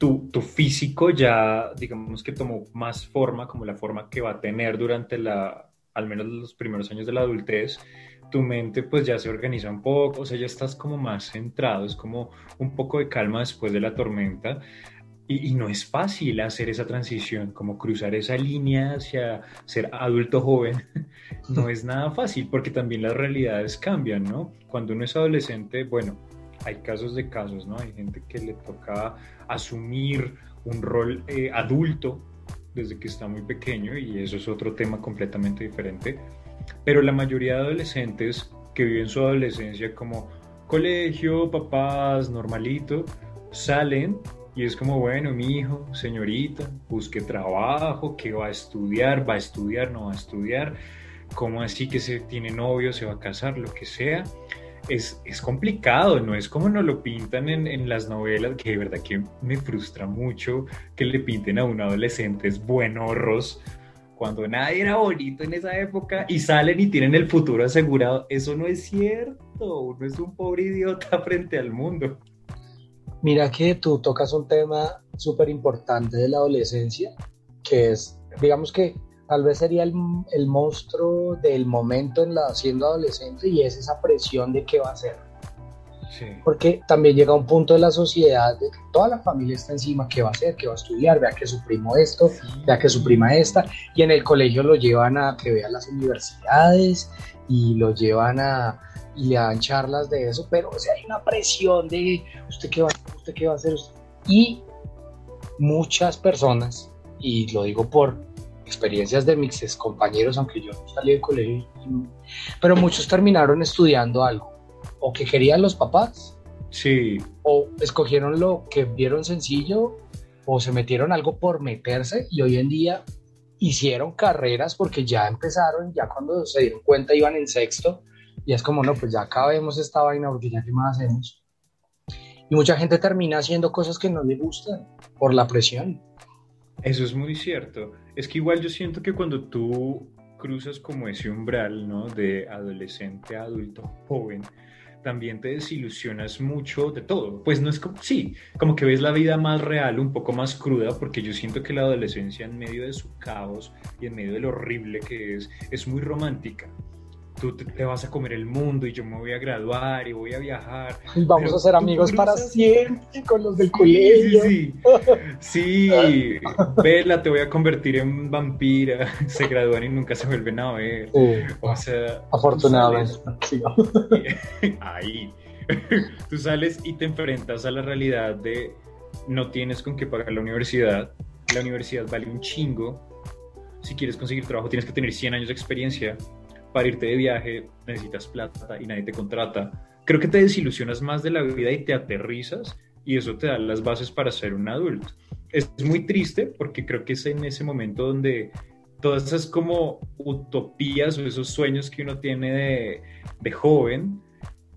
tu, físico ya, digamos que tomó más forma, como la forma que va a tener durante la, al menos los primeros años de la adultez. Tu mente pues ya se organiza un poco, o sea, ya estás como más centrado, es como un poco de calma después de la tormenta. Y, y, no es fácil hacer esa transición, como cruzar esa línea hacia ser adulto joven. No es nada fácil porque también las realidades cambian, ¿no? Cuando uno es adolescente, bueno, hay casos de casos, ¿no? Hay gente que le toca asumir un rol eh, adulto desde que está muy pequeño y eso es otro tema completamente diferente. Pero la mayoría de adolescentes que viven su adolescencia como colegio, papás, normalito, salen y es como, bueno, mi hijo, señorita, busque trabajo, ¿qué va a estudiar? ¿Va a estudiar? ¿No va a estudiar? ¿Cómo así que se tiene novio, se va a casar, lo que sea? Es, es complicado, no es como nos lo pintan en, en, las novelas, que de verdad que me frustra mucho que le pinten a un adolescente buenorros cuando nadie era bonito en esa época y salen y tienen el futuro asegurado. Eso no es cierto, uno es un pobre idiota frente al mundo. Mira que tú tocas un tema súper importante de la adolescencia, que es, digamos que tal vez sería el, el, monstruo del momento en la siendo adolescente y es esa presión de qué va a ser. Sí. Porque también llega un punto de la sociedad de que toda la familia está encima, ¿qué va a hacer? ¿Qué va a estudiar? Vea que su primo esto, Sí. vea que su prima esta, y en el colegio lo llevan a que vea las universidades y lo llevan a y le dan charlas de eso, pero o sea, hay una presión de usted qué va a hacer, usted qué va a hacer, usted? y muchas personas, y lo digo por experiencias de mis compañeros, aunque yo no salí del colegio, pero muchos terminaron estudiando algo, o que querían los papás, Sí, o escogieron lo que vieron sencillo o se metieron algo por meterse y hoy en día hicieron carreras porque ya empezaron, ya cuando se dieron cuenta iban en sexto y es como, no, pues ya acabemos esta vaina porque ya qué más hacemos. Y mucha gente termina haciendo cosas que no le gustan por la presión. Eso es muy cierto. Es que igual yo siento que cuando tú cruzas como ese umbral, ¿no? De adolescente a adulto joven, también te desilusionas mucho de todo. Pues no es como, sí, como que ves la vida más real, un poco más cruda, porque yo siento que la adolescencia en medio de su caos y en medio de lo horrible que es, es muy romántica. Tú te, vas a comer el mundo y yo me voy a graduar y voy a viajar. Y vamos Pero a ser amigos para siempre con los del Sí, colegio. Sí, sí. Sí, Vela, te voy a convertir en vampira. Se gradúan y nunca se vuelven a ver. Sí, O sea, afortunadamente. ahí. Tú sales y te enfrentas a la realidad de no tienes con qué pagar la universidad. La universidad vale un chingo. Si quieres conseguir trabajo, tienes que tener 100 años de experiencia. Para irte de viaje, necesitas plata y nadie te contrata. Creo que te desilusionas más de la vida y te aterrizas y eso te da las bases para ser un adulto. Es muy triste porque creo que es en ese momento donde todas esas como utopías o esos sueños que uno tiene de, de joven,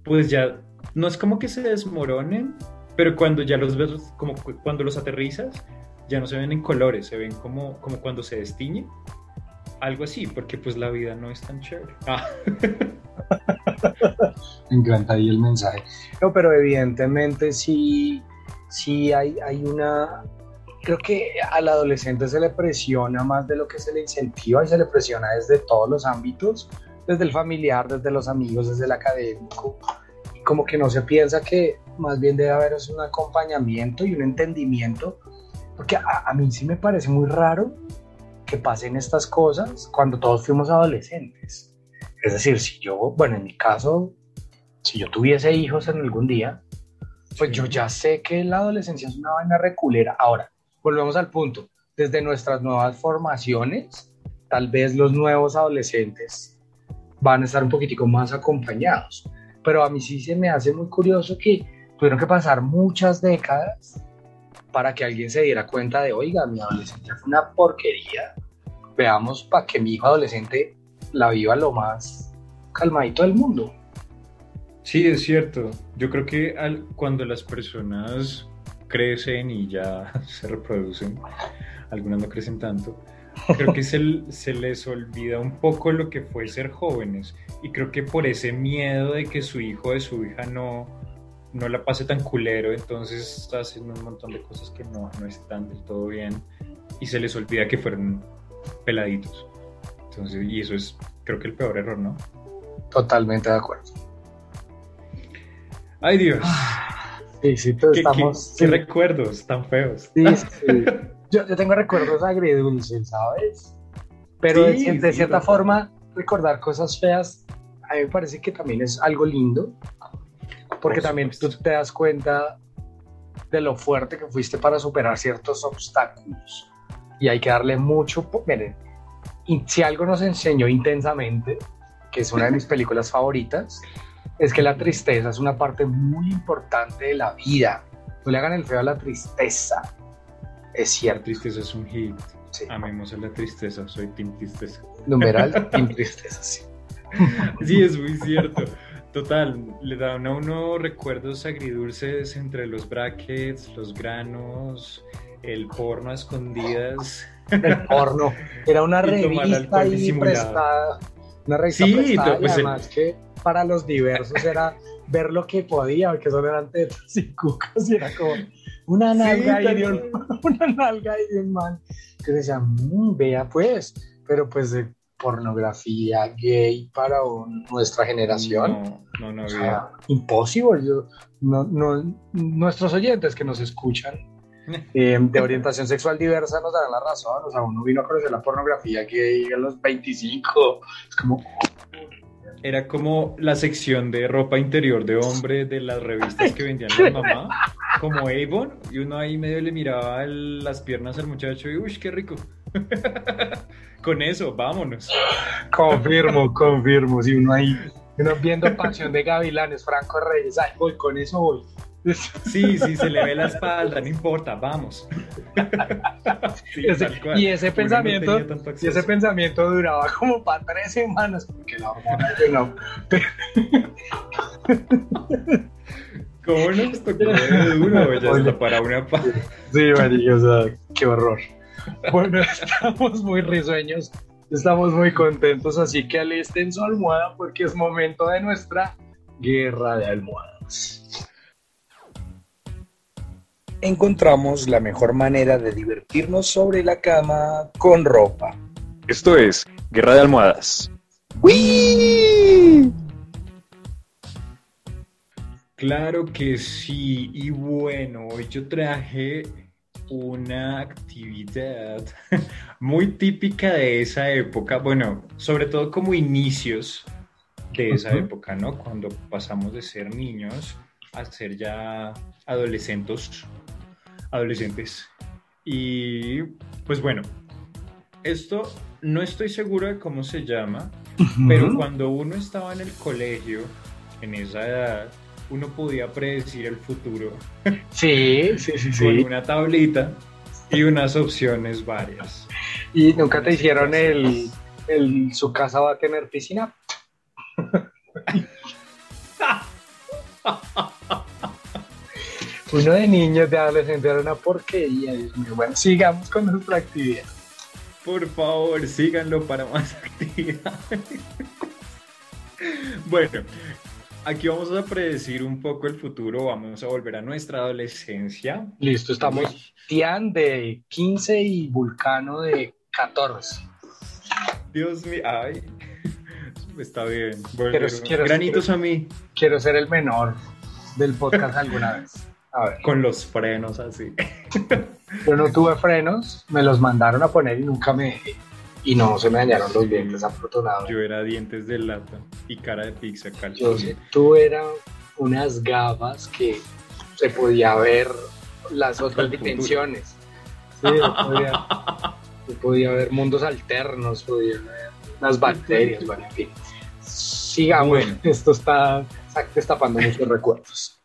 pues ya no es como que se desmoronen, pero cuando ya los ves, como cu- cuando los aterrizas, ya no se ven en colores, se ven como, como cuando se destiñe. Algo así, porque pues la vida no es tan chévere. Ah, Me encanta ahí el mensaje. No, pero evidentemente sí, sí hay, hay una... Creo que al adolescente se le presiona más de lo que se le incentiva y se le presiona desde todos los ámbitos, desde el familiar, desde los amigos, desde el académico. Y como que no se piensa que más bien debe haber un acompañamiento y un entendimiento, porque a, a mí sí me parece muy raro que pasen estas cosas cuando todos fuimos adolescentes. Es decir, si yo, bueno, en mi caso, si yo tuviese hijos en algún día, pues Sí. yo ya sé que la adolescencia es una vaina reculera. Ahora, volvemos al punto. Desde nuestras nuevas formaciones, tal vez los nuevos adolescentes van a estar un poquitico más acompañados. Pero a mí sí se me hace muy curioso que tuvieron que pasar muchas décadas para que alguien se diera cuenta de, oiga, mi adolescencia fue una porquería. Veamos para que mi hijo adolescente la viva lo más calmadito del mundo. Sí, es cierto. Yo creo que al- cuando las personas crecen y ya se reproducen, algunas no crecen tanto, creo que se, se les olvida un poco lo que fue ser jóvenes. Y creo que por ese miedo de que su hijo o su hija no, no la pase tan culero, entonces hacen un montón de cosas que no, no están del todo bien y se les olvida que fueron peladitos. Entonces, y eso es, creo que el peor error, ¿no? Totalmente de acuerdo. Ay Dios. Sí, sí, todos ¿Qué, estamos. qué sí, recuerdos tan feos? sí, sí. Yo, yo tengo recuerdos agridulces, ¿sabes? Pero de, Sí, de sí, cierta forma, recordar cosas feas, a mí me parece que también es algo lindo, porque Por también tú te das cuenta de lo fuerte que fuiste para superar ciertos obstáculos. Y hay que darle mucho. Miren, y si algo nos enseñó intensamente, que es una de mis películas favoritas, es que la tristeza es una parte muy importante de la vida. No le hagan el feo a la tristeza. Es La cierto. tristeza es un hit. Sí. Amemos a la tristeza, soy Team Tristeza. Numeral sin tristeza, sí. Sí, es muy cierto. Total, le dan a uno recuerdos agridulces entre los brackets, los granos, el porno a escondidas. El porno. Era una Y revista alcohol ahí disimulado. prestada. Una revista Sí, prestada. pues y el- además que para los diversos era ver lo que podía, porque solo eran tetas y cucas. Y era como una nalga tal de un, una nalga ahí de un man. Que decía, "Mm, vea pues. Pero pues eh, pornografía gay para un- nuestra generación. No, no, no O sea, imposible. Yo- no, no- nuestros oyentes que nos escuchan eh, de orientación sexual diversa nos darán la razón. O sea, uno vino a conocer la pornografía gay a los 25. Es como, Era como la sección de ropa interior de hombre de las revistas que vendían la mamá, como Avon, y uno ahí medio le miraba el- las piernas al muchacho y uy, qué rico. Con eso, vámonos. confirmo, confirmo. Si uno ahí, uno viendo Pasión de Gavilanes, Franco Reyes, ay, voy, con eso voy. Sí, sí, se le ve la espalda, no importa, vamos. Sí, Ese- y ese Uno no pensamiento, y ese pensamiento duraba como para tres semanas, porque la hormona no. ¿Cómo nos tocó de duro? Ya está para una pa- Sí, María, o sea, qué horror. Bueno, estamos muy risueños, estamos muy contentos, así que alisten su almohada porque es momento de nuestra guerra de almohadas. encontramos la mejor manera de divertirnos sobre la cama con ropa. Esto es Guerra de Almohadas. Claro que sí, y bueno, hoy yo traje una actividad muy típica de esa época, bueno, sobre todo como inicios de esa época, ¿no? Cuando pasamos de ser niños a ser ya adolescentes, adolescentes. Y pues bueno, esto no estoy seguro de cómo se llama, pero cuando uno estaba en el colegio, en esa edad, uno podía predecir el futuro Sí, sí, sí, con sí. una tablita y unas opciones varias. ¿Y nunca te hicieron el, el su casa va a tener piscina? Uno de niños, de adolescente, era una porquería, Dios mío. Bueno, sigamos con nuestra actividad. Por favor, síganlo para más actividades. bueno, aquí vamos a predecir un poco el futuro, vamos a volver a nuestra adolescencia. Listo, estamos Tian de 15 y Vulcano de 14. Dios mío, ay, está bien. Quiero- granitos a mí, Quiero ser el menor del podcast alguna vez. A ver, con los frenos así. yo no tuve frenos, me los mandaron a poner y nunca me dejé. Y no se me dañaron los dientes, afortunadamente. Yo era dientes de lata y cara de pizza, Yo calzón. sé, tú eras unas gafas que se podía ver las otras dimensiones. Sí, se podía, se podía ver mundos alternos, podía ver las bacterias, bueno, en fin. Sigamos, Bueno. esto está, está destapando muchos recuerdos.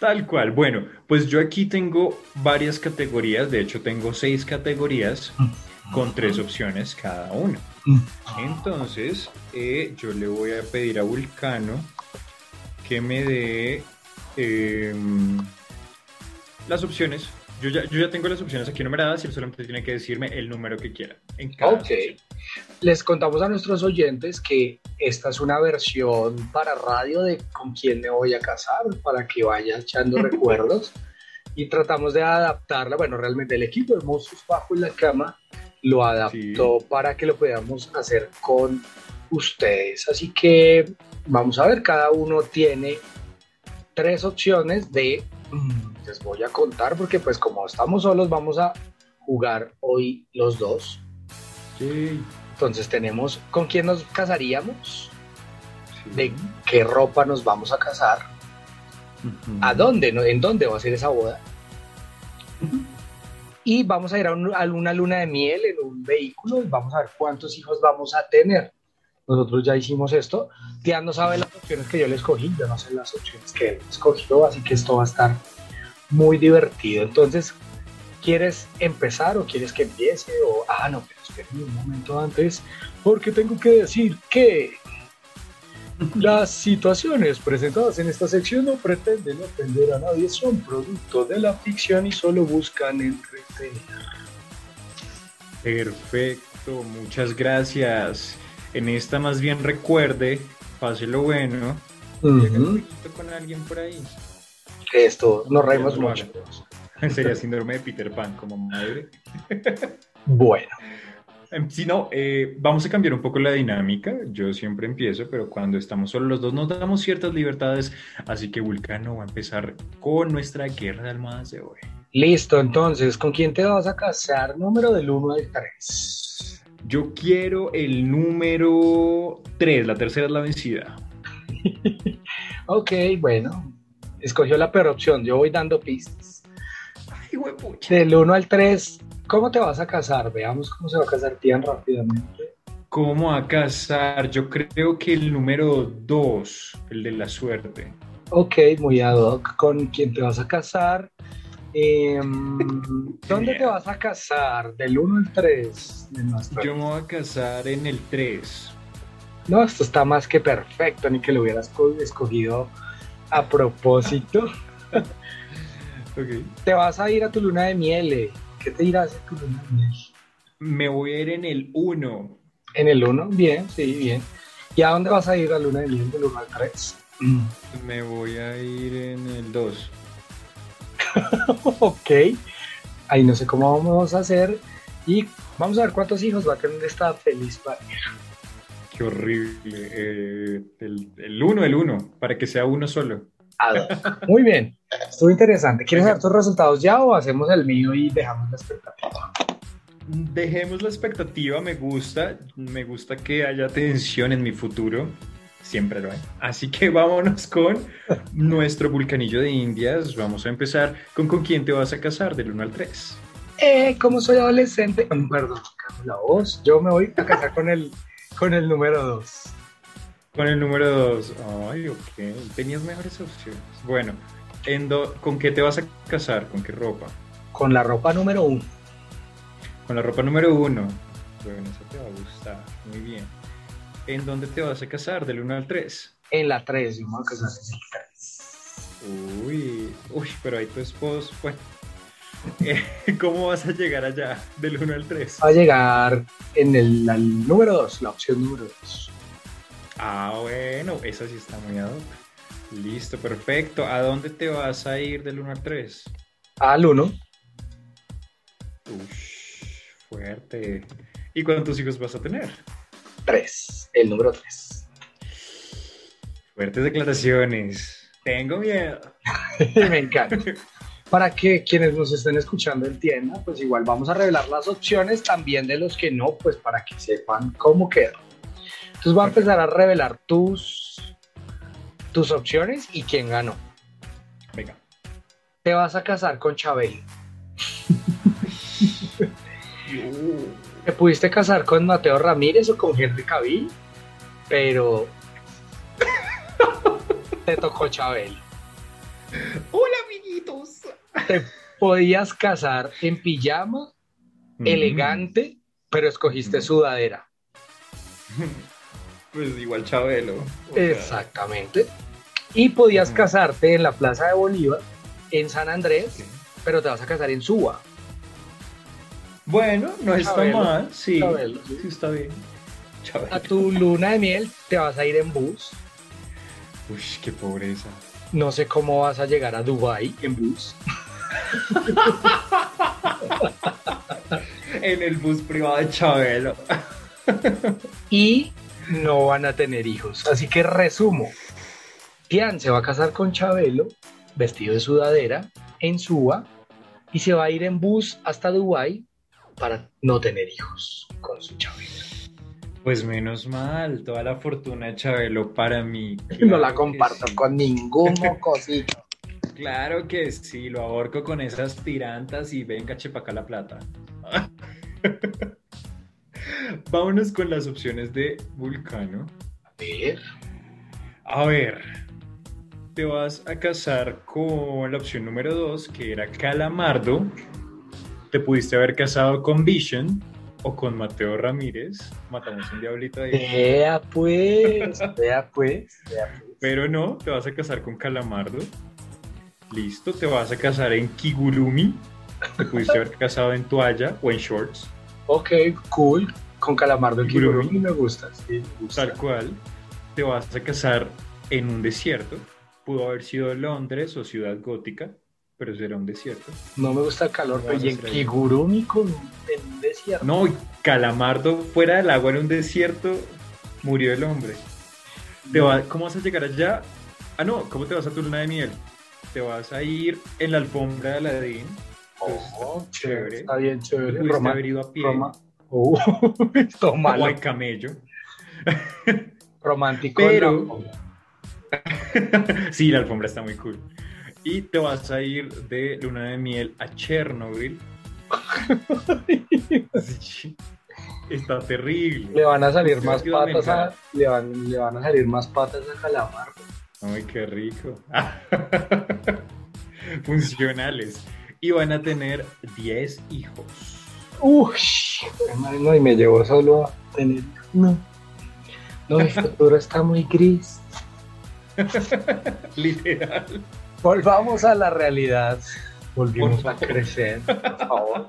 Tal cual. Bueno, pues yo aquí tengo varias categorías, de hecho tengo seis categorías con tres opciones cada una. Entonces, eh, yo le voy a pedir a Vulcano que me dé em, las opciones. Yo ya, yo ya tengo las opciones aquí numeradas y él solamente tiene que decirme el número que quiera. En cada Ok. opción. Les contamos a nuestros oyentes que esta es una versión para radio de con quién me voy a casar, para que vaya echando recuerdos. Y tratamos de adaptarla. Bueno, realmente el equipo de Monstruos Bajo en la Cama lo adaptó para que lo podamos hacer con ustedes. Así que vamos a ver, cada uno tiene tres opciones de... mm, Les voy a contar porque pues como estamos solos vamos a jugar hoy los dos. Yay. Entonces tenemos con quién nos casaríamos, Sí. de qué ropa nos vamos a casar, a dónde, no? en dónde va a ser esa boda. Y vamos a ir a, un- a una luna de miel en un vehículo y vamos a ver cuántos hijos vamos a tener. Nosotros ya hicimos esto. Tian no sabe las opciones que yo le escogí, yo no sé las opciones que él escogió, así que esto va a estar muy divertido. Entonces, ¿quieres empezar o quieres que empiece? O, ah, no, pero espérenme un momento antes, porque tengo que decir que las situaciones presentadas en esta sección no pretenden ofender a nadie, son producto de la ficción y solo buscan entretener. Perfecto, muchas gracias. En esta más bien recuerde, pase lo bueno, un jueguito con alguien por ahí. Esto, nos reímos mucho. Sería síndrome de Peter Pan como madre. Bueno, Si no, eh, vamos a cambiar un poco la dinámica. Yo siempre empiezo, pero cuando estamos solo los dos nos damos ciertas libertades. Así que Vulcano va a empezar con nuestra guerra de almohadas de hoy. Listo, entonces, ¿con quién te vas a casar? Número del 1 al 3. Yo quiero el número 3, la tercera es la vencida. Ok, bueno. Escogió la peor opción. Yo voy dando pistas. Ay. Del 1 al 3, ¿cómo te vas a casar? Veamos cómo se va a casar Tian rápidamente. ¿Cómo a casar? Yo creo que el número 2, el de la suerte. Ok, muy ad hoc. ¿Con quién te vas a casar? Em, ¿Dónde te vas a casar? Del 1 al 3. Yo me voy a casar en el 3. No, esto está más que perfecto, ni que lo hubieras co- escogido a propósito. Ok. Te vas a ir a tu luna de miel. ¿Qué te irás a tu luna de miel? Me voy a ir en el 1. En el 1, bien, sí, bien. ¿Y a dónde vas a ir a la luna de miel del 1 al 3? Me voy a ir en el 2. ok. Ahí no sé cómo vamos a hacer. Y vamos a ver cuántos hijos va a tener esta feliz pareja. Qué horrible. Eh, el 1, el 1, para que sea uno solo. A dos. Muy bien. Estuvo interesante. ¿Quieres ver tus resultados ya o hacemos el mío y dejamos la expectativa? Dejemos la expectativa, me gusta. Me gusta que haya tensión en mi futuro. Siempre lo hay. Así que vámonos con nuestro vulcanillo de Indias. Vamos a empezar con con quién te vas a casar del 1 al 3. Eh, como soy adolescente, perdón, la voz. Yo me voy a casar con el, con el número 2. Con el número 2. Ay, ok. Tenías mejores opciones. Bueno, en do- ¿con qué te vas a casar? ¿Con qué ropa? Con la ropa número 1. Con la ropa número 1. Bueno, eso te va a gustar. Muy bien. ¿En dónde te vas a casar? Del 1 al 3. En la 3, yo me voy a casar en el 3. Uy, uy, pero ahí tu esposo. Bueno. ¿Cómo vas a llegar allá? Del 1 al 3. Va a llegar en el número 2, la opción número 2. Ah, bueno, esa sí está muy ad hoc. Listo, perfecto. ¿A dónde te vas a ir del 1 al 3? Al 1, Ush, fuerte. ¿Y cuántos hijos vas a tener? 3. El número 3. Fuertes declaraciones. Tengo miedo. me encanta. Para que quienes nos estén escuchando entiendan, pues igual vamos a revelar las opciones también de los que no, pues para que sepan cómo quedó. Entonces voy a empezar a revelar tus, tus opciones y quién ganó. Venga. Te vas a casar con Chabelo. Te pudiste casar con Mateo Ramírez o con Henry Cavill, pero te tocó Chabelo. Hola, amiguitos. Te podías casar en pijama, elegante, pero escogiste Mm. sudadera. Pues igual Chabelo. O sea, Exactamente. Y podías casarte en la Plaza de Bolívar, en San Andrés, pero te vas a casar en Suba. Bueno, no está mal. Sí, Chabelo, sí. sí está bien. Chabelo. A tu luna de miel te vas a ir en bus. Uy, qué pobreza. No sé cómo vas a llegar a Dubai en bus. En el bus privado de Chabelo. Y no van a tener hijos. Así que resumo. Tian se va a casar con Chabelo, vestido de sudadera, en Suba, y se va a ir en bus hasta Dubai para no tener hijos con su Chabelo. Pues menos mal, toda la fortuna de Chabelo para mí. no la comparto sí. con ningún mocosito. Claro que sí, lo ahorco con esas tirantas y venga, chepa acá la plata. Vámonos con las opciones de Vulcano. A ver. A ver, te vas a casar con la opción número 2, que era Calamardo. Te pudiste haber casado con Vision o con Mateo Ramírez. Matamos un diablito ahí. Vea pues, vea pues, vea pues. Pero no, te vas a casar con Calamardo. Listo, te vas a casar en Kigurumi. Te pudiste haber casado en toalla o en shorts, Ok, cool. Con Calamardo el. Kigurumi me gusta. Sí, me gusta. tal cual. Te vas a casar en un desierto. Pudo haber sido Londres o Ciudad Gótica, pero será un desierto. No me gusta el calor, pero a y en. Kigurumi con en un desierto. No, Calamardo fuera del agua en un desierto, murió el hombre. Te va- ¿Cómo vas a llegar allá? Ah, no, ¿cómo te vas a tu luna de miel? Te vas a ir en la alfombra de Aladín. Oh, chévere. Está bien chévere. Pudiste Roma- haber ido a pie. Roma- Uh, todo O malo. en camello. Romántico. Pero- no. sí, la alfombra está muy cool. Y te vas a ir de luna de miel a Chernobyl. Está terrible. Le van a salir más patas a, le van, le van a salir más patas a calamar. Ay, qué rico. Funcionales. Y van a tener 10 hijos. Uy, no, y me llevó solo a tener. No, no, mi futuro está muy gris. Literal. Volvamos a la realidad. Volvimos a crecer, por favor.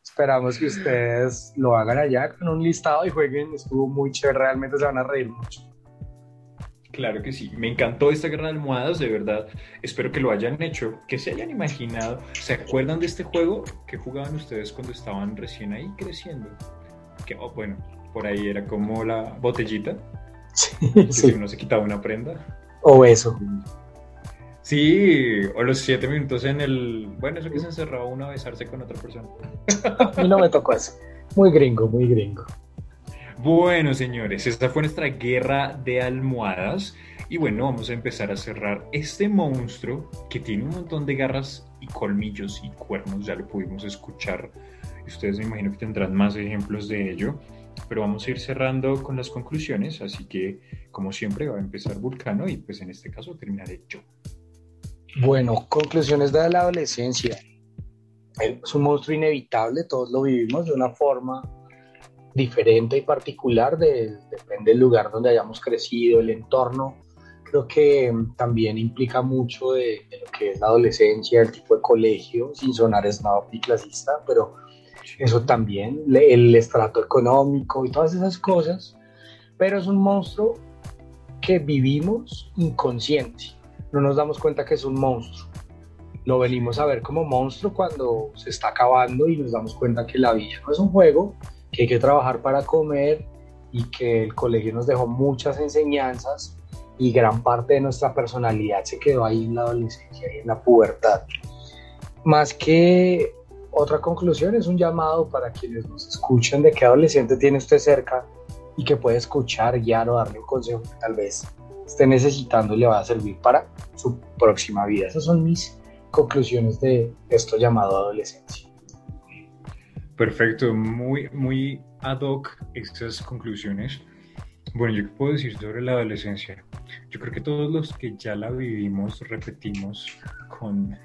Esperamos que ustedes lo hagan allá con un listado y jueguen. Estuvo muy chévere, realmente se van a reír mucho. Claro que sí. Me encantó esta guerra de almohadas, de verdad. Espero que lo hayan hecho, que se hayan imaginado. ¿Se acuerdan de este juego que jugaban ustedes cuando estaban recién ahí creciendo? Que, oh, bueno, por ahí era como la botellita, que si Sí, uno se quitaba una prenda. o eso. Sí, o los siete minutos en el... Bueno, eso que se encerraba uno a besarse con otra persona. A mí no me tocó eso. Muy gringo, muy gringo. Bueno, señores, esta fue nuestra guerra de almohadas. Y bueno, vamos a empezar a cerrar este monstruo que tiene un montón de garras y colmillos y cuernos, ya lo pudimos escuchar. Ustedes me imagino que tendrán más ejemplos de ello. Pero vamos a ir cerrando con las conclusiones, así que como siempre va a empezar Vulcano y pues en este caso terminaré yo. Bueno, conclusiones de la adolescencia. Es un monstruo inevitable, todos lo vivimos de una forma diferente y particular, de- depende del lugar donde hayamos crecido, el entorno. Creo que mm, también implica mucho de, de lo que es la adolescencia, el tipo de colegio, sin sonar snob y clasista, pero eso también, le- el estrato económico y todas esas cosas. Pero es un monstruo que vivimos inconsciente no nos damos cuenta que es un monstruo. Lo venimos a ver como monstruo cuando se está acabando y nos damos cuenta que la vida no es un juego, que hay que trabajar para comer y que el colegio nos dejó muchas enseñanzas y gran parte de nuestra personalidad se quedó ahí en la adolescencia y en la pubertad. Más que otra conclusión, es un llamado para quienes nos escuchan de qué adolescente tiene usted cerca y que puede escuchar, guiar o darle un consejo que tal vez esté necesitando y le va a servir para su próxima vida. Esas son mis conclusiones de esto llamado adolescencia. Perfecto, muy, muy ad hoc estas conclusiones. Bueno, ¿yo qué puedo decir sobre la adolescencia? Yo creo que todos los que ya la vivimos repetimos con,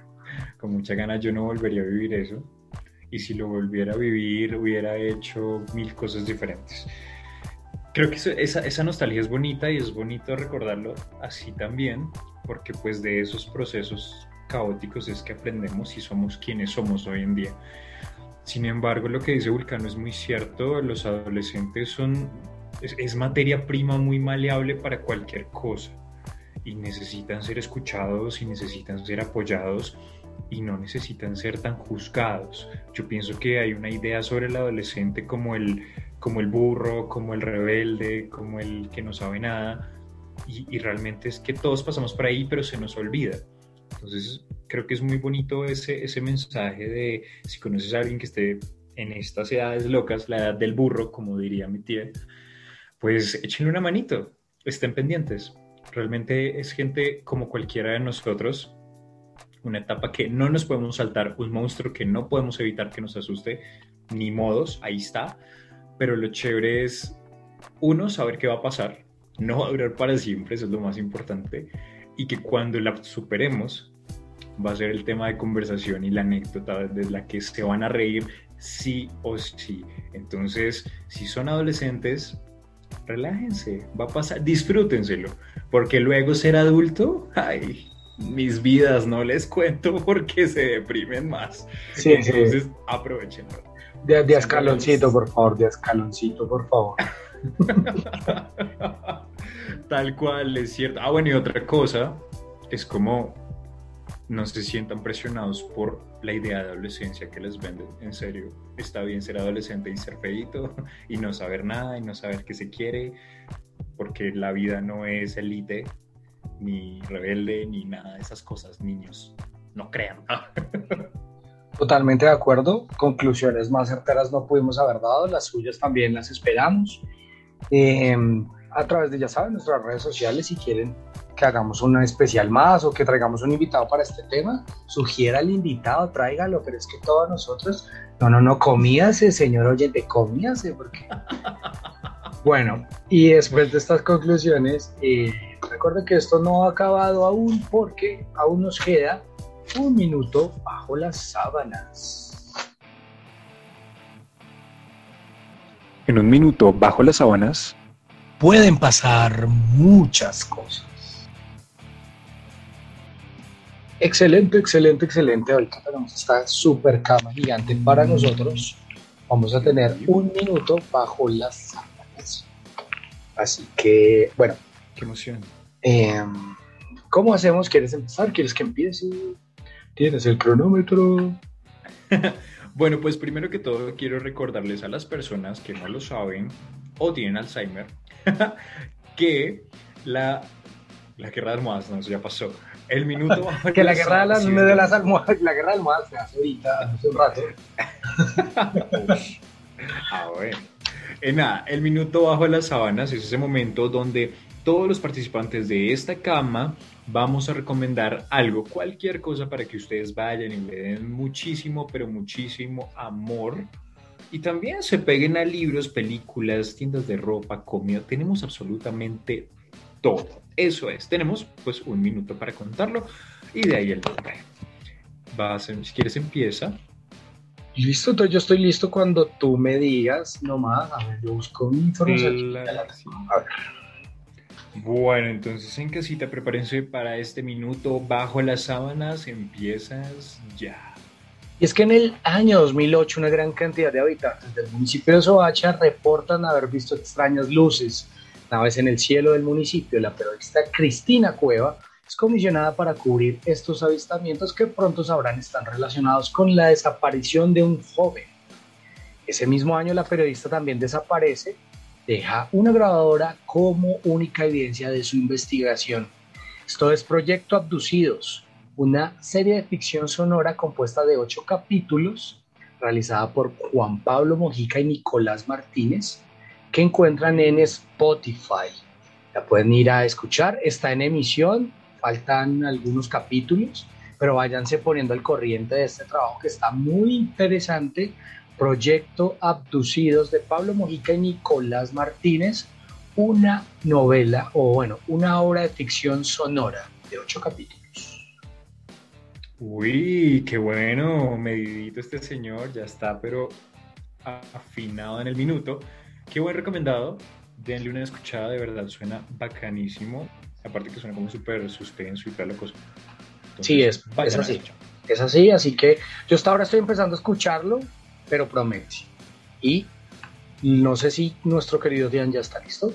con mucha gana, yo no volvería a vivir eso. Y si lo volviera a vivir, hubiera hecho mil cosas diferentes. Creo que esa, esa nostalgia es bonita y es bonito recordarlo así también, porque pues de esos procesos caóticos es que aprendemos y somos quienes somos hoy en día. Sin embargo, lo que dice Vulcano es muy cierto, los adolescentes son, es, materia prima muy maleable para cualquier cosa y necesitan ser escuchados y necesitan ser apoyados y no necesitan ser tan juzgados. Yo pienso que hay una idea sobre el adolescente como el, como el burro, como el rebelde, como el que no sabe nada y, y realmente es que todos pasamos por ahí pero se nos olvida. Entonces creo que es muy bonito ese, ese mensaje de si conoces a alguien que esté en estas edades locas, la edad del burro, como diría mi tía, pues échenle una manito, estén pendientes. Realmente es gente como cualquiera de nosotros, una etapa que no nos podemos saltar, un monstruo que no podemos evitar que nos asuste, ni modos, ahí está. Pero lo chévere es, uno, saber qué va a pasar, no va a durar para siempre, eso es lo más importante, y que cuando la superemos, va a ser el tema de conversación y la anécdota de la que se van a reír sí o sí. Entonces, si son adolescentes, relájense, va a pasar, disfrútenselo, porque luego ser adulto, ay, mis vidas no les cuento porque se deprimen más. Sí, Entonces, sí. aprovechenlo. De, de escaloncito, por favor, de escaloncito, por favor. Tal cual, es cierto. Ah, bueno, y otra cosa es como no se sientan presionados por la idea de adolescencia que les venden. En serio, está bien ser adolescente y ser feito y no saber nada y no saber qué se quiere, porque la vida no es elite, ni rebelde, ni nada de esas cosas, niños. No crean. Totalmente de acuerdo. Conclusiones más certeras no pudimos haber dado, las suyas también las esperamos. Eh, a través de, ya saben, nuestras redes sociales, si quieren que hagamos una especial más o que traigamos un invitado para este tema, sugiera al invitado, tráigalo, pero es que todos nosotros, no, no, no, comíase, señor oyente, comíase, porque... Bueno, y después de estas conclusiones, eh, recuerden que esto no ha acabado aún porque aún nos queda un minuto bajo las sábanas. En un minuto bajo las sábanas pueden pasar muchas cosas. Excelente, excelente, excelente. Ahorita tenemos esta super cama gigante para nosotros. Vamos a tener un minuto bajo las sábanas. Así que, bueno. Qué emoción. Em, ¿Cómo hacemos? ¿Quieres empezar? ¿Quieres que empiece? ¿Tienes el cronómetro? bueno, pues primero que todo quiero recordarles a las personas que no lo saben o tienen Alzheimer que la, la guerra de almohadas, no, eso ya pasó. El minuto Que la guerra de las, de las almohadas, la guerra de almohadas se hace ahorita, hace un rato. ah, bueno. Eh, nada, el minuto bajo las sábanas es ese momento donde todos los participantes de esta cama vamos a recomendar algo, cualquier cosa para que ustedes vayan y le den muchísimo, pero muchísimo amor. Y también se peguen a libros, películas, tiendas de ropa, comida. Tenemos absolutamente todo. Eso es. Tenemos pues un minuto para contarlo y de ahí el nombre. Vas, si quieres empieza. Listo, entonces yo estoy listo cuando tú me digas nomás. A ver, yo busco mi información. A ver. Bueno, entonces en casita prepárense para este minuto bajo las sábanas, empiezas ya. Y es que en el año 2008 una gran cantidad de habitantes del municipio de Soacha reportan haber visto extrañas luces, naves en el cielo del municipio. La periodista Cristina Cueva es comisionada para cubrir estos avistamientos que pronto sabrán están relacionados con la desaparición de un joven. Ese mismo año la periodista también desaparece deja una grabadora como única evidencia de su investigación. Esto es Proyecto Abducidos, una serie de ficción sonora compuesta de ocho capítulos, realizada por Juan Pablo Mojica y Nicolás Martínez, que encuentran en Spotify. La pueden ir a escuchar, está en emisión, faltan algunos capítulos, pero váyanse poniendo al corriente de este trabajo que está muy interesante Proyecto Abducidos de Pablo Mojica y Nicolás Martínez, una novela o bueno, una obra de ficción sonora de ocho capítulos. Uy, qué bueno, medidito este señor, ya está, pero afinado en el minuto. Qué buen recomendado, denle una escuchada, de verdad suena bacanísimo. Aparte que suena como súper suspenso y tal cosa. sí, es, es así. Es así, así que yo hasta ahora estoy empezando a escucharlo, pero promete. Y no sé si nuestro querido Dian ya está listo.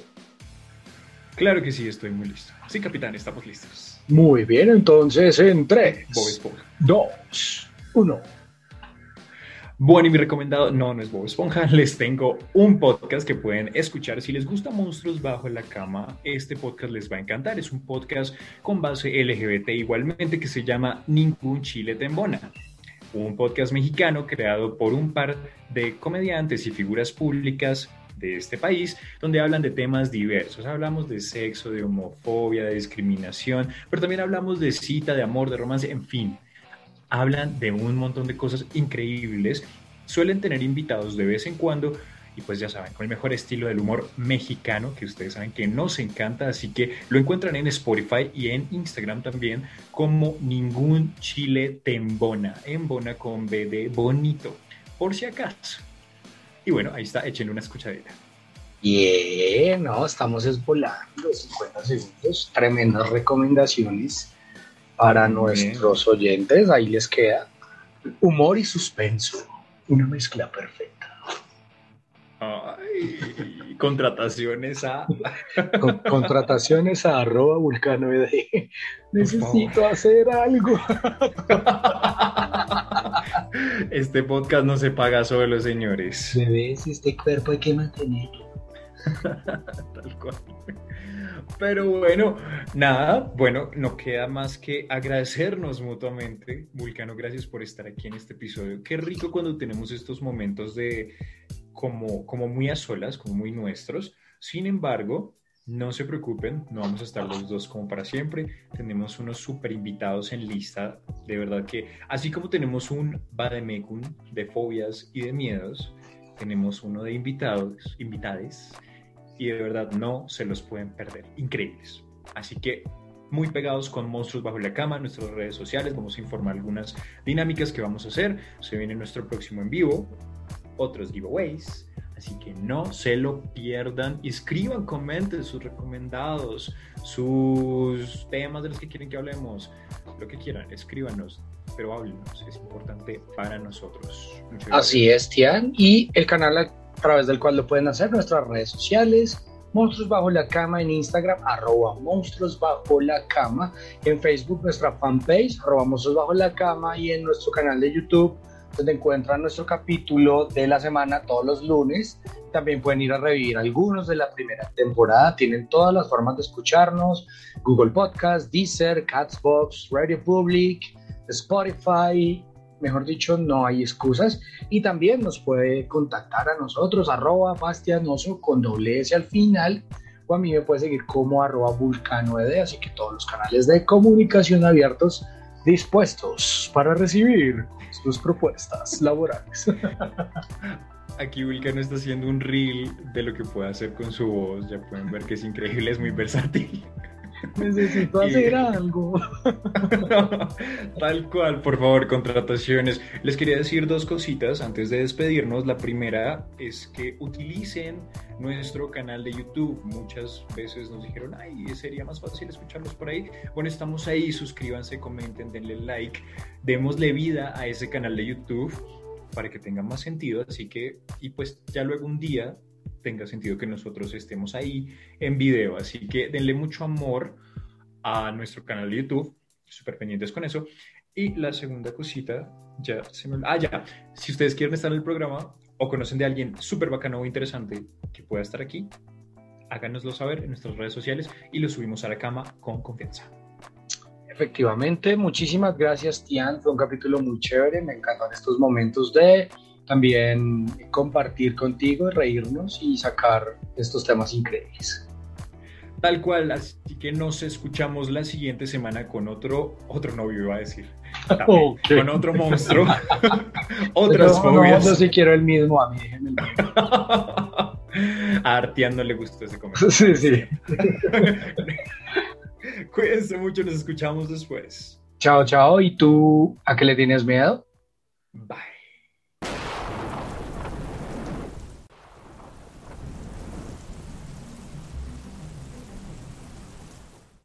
Claro que sí, estoy muy listo. Sí, capitán, estamos listos. Muy bien, entonces en 3, 2, 1. Bueno, y mi recomendado, no, no es Bob Esponja, les tengo un podcast que pueden escuchar. Si les gusta Monstruos Bajo la Cama, este podcast les va a encantar. Es un podcast con base LGBT igualmente que se llama Ningún Chile Tembona un podcast mexicano creado por un par de comediantes y figuras públicas de este país, donde hablan de temas diversos. Hablamos de sexo, de homofobia, de discriminación, pero también hablamos de cita, de amor, de romance, en fin. Hablan de un montón de cosas increíbles. Suelen tener invitados de vez en cuando y pues ya saben, con el mejor estilo del humor mexicano que ustedes saben que nos encanta, así que lo encuentran en Spotify y en Instagram también como Ningún Chile Tembona, embona con B de bonito, por si acaso. Y bueno, ahí está, échenle una escuchadita. Bien, no, estamos esvolando 50 segundos, tremendas recomendaciones para nuestros oyentes, ahí les queda humor y suspenso, una mezcla perfecta. Ay, contrataciones a. contrataciones a arroba vulcano Necesito hacer algo. Este podcast no se paga solo, señores. Bebés, este cuerpo hay que mantenerlo. Tal cual. Pero bueno, nada, bueno, no queda más que agradecernos mutuamente. Vulcano, gracias por estar aquí en este episodio. Qué rico cuando tenemos estos momentos de como, como muy a solas, como muy nuestros. Sin embargo, no se preocupen, no vamos a estar los dos como para siempre. Tenemos unos super invitados en lista. De verdad que, así como tenemos un Bademecum de fobias y de miedos, tenemos uno de invitados, invitades y de verdad no se los pueden perder. Increíbles. Así que muy pegados con Monstruos Bajo la Cama nuestras redes sociales. Vamos a informar algunas dinámicas que vamos a hacer. Se viene nuestro próximo en vivo, otros giveaways. Así que no se lo pierdan. Escriban, comenten sus recomendados, sus temas de los que quieren que hablemos, lo que quieran, escríbanos, pero háblenos, es importante para nosotros. Así es, Tian. Y el canal a través del cual lo pueden hacer, nuestras redes sociales, Monstruos Bajo la Cama en Instagram, arroba Monstruos Bajo la Cama, en Facebook nuestra fanpage, arroba Monstruos Bajo la Cama y en nuestro canal de YouTube, donde encuentran nuestro capítulo de la semana todos los lunes. También pueden ir a revivir algunos de la primera temporada, tienen todas las formas de escucharnos, Google Podcast, Deezer, Catsbox, Radio Public, Spotify, mejor dicho, no hay excusas. Y también nos puede contactar a nosotros, arroba bastianoso con doble S al final, o a mí me puede seguir como arroba vulcanoed, así que todos los canales de comunicación abiertos dispuestos para recibir sus propuestas laborales. Aquí Vulcano está haciendo un reel de lo que puede hacer con su voz, ya pueden ver que es increíble, es muy versátil. Necesito hacer algo. Tal cual, por favor, contrataciones. Les quería decir dos cositas antes de despedirnos. La primera es que utilicen nuestro canal de YouTube. Muchas veces nos dijeron, ay, sería más fácil escucharlos por ahí. Bueno, estamos ahí, suscríbanse, comenten, denle like, démosle vida a ese canal de YouTube para que tenga más sentido. Así que, y pues ya luego un día tenga sentido que nosotros estemos ahí en video. Así que denle mucho amor a nuestro canal de YouTube, súper pendientes con eso. Y la segunda cosita, ya se me... Ah, ya, si ustedes quieren estar en el programa o conocen de alguien súper bacano o interesante que pueda estar aquí, háganoslo saber en nuestras redes sociales y lo subimos a la cama con confianza. Efectivamente, muchísimas gracias, Tian. Fue un capítulo muy chévere. Me encantan estos momentos de también compartir contigo, reírnos y sacar estos temas increíbles. Tal cual, así que nos escuchamos la siguiente semana con otro, otro novio, iba a decir. Con otro monstruo. Otras fobias. No, si quiero el mismo, a mí A Artian no le gustó ese comentario. Sí, sí. Cuídense mucho, nos escuchamos después. Chao, chao. ¿Y tú a qué le tienes miedo? Bye.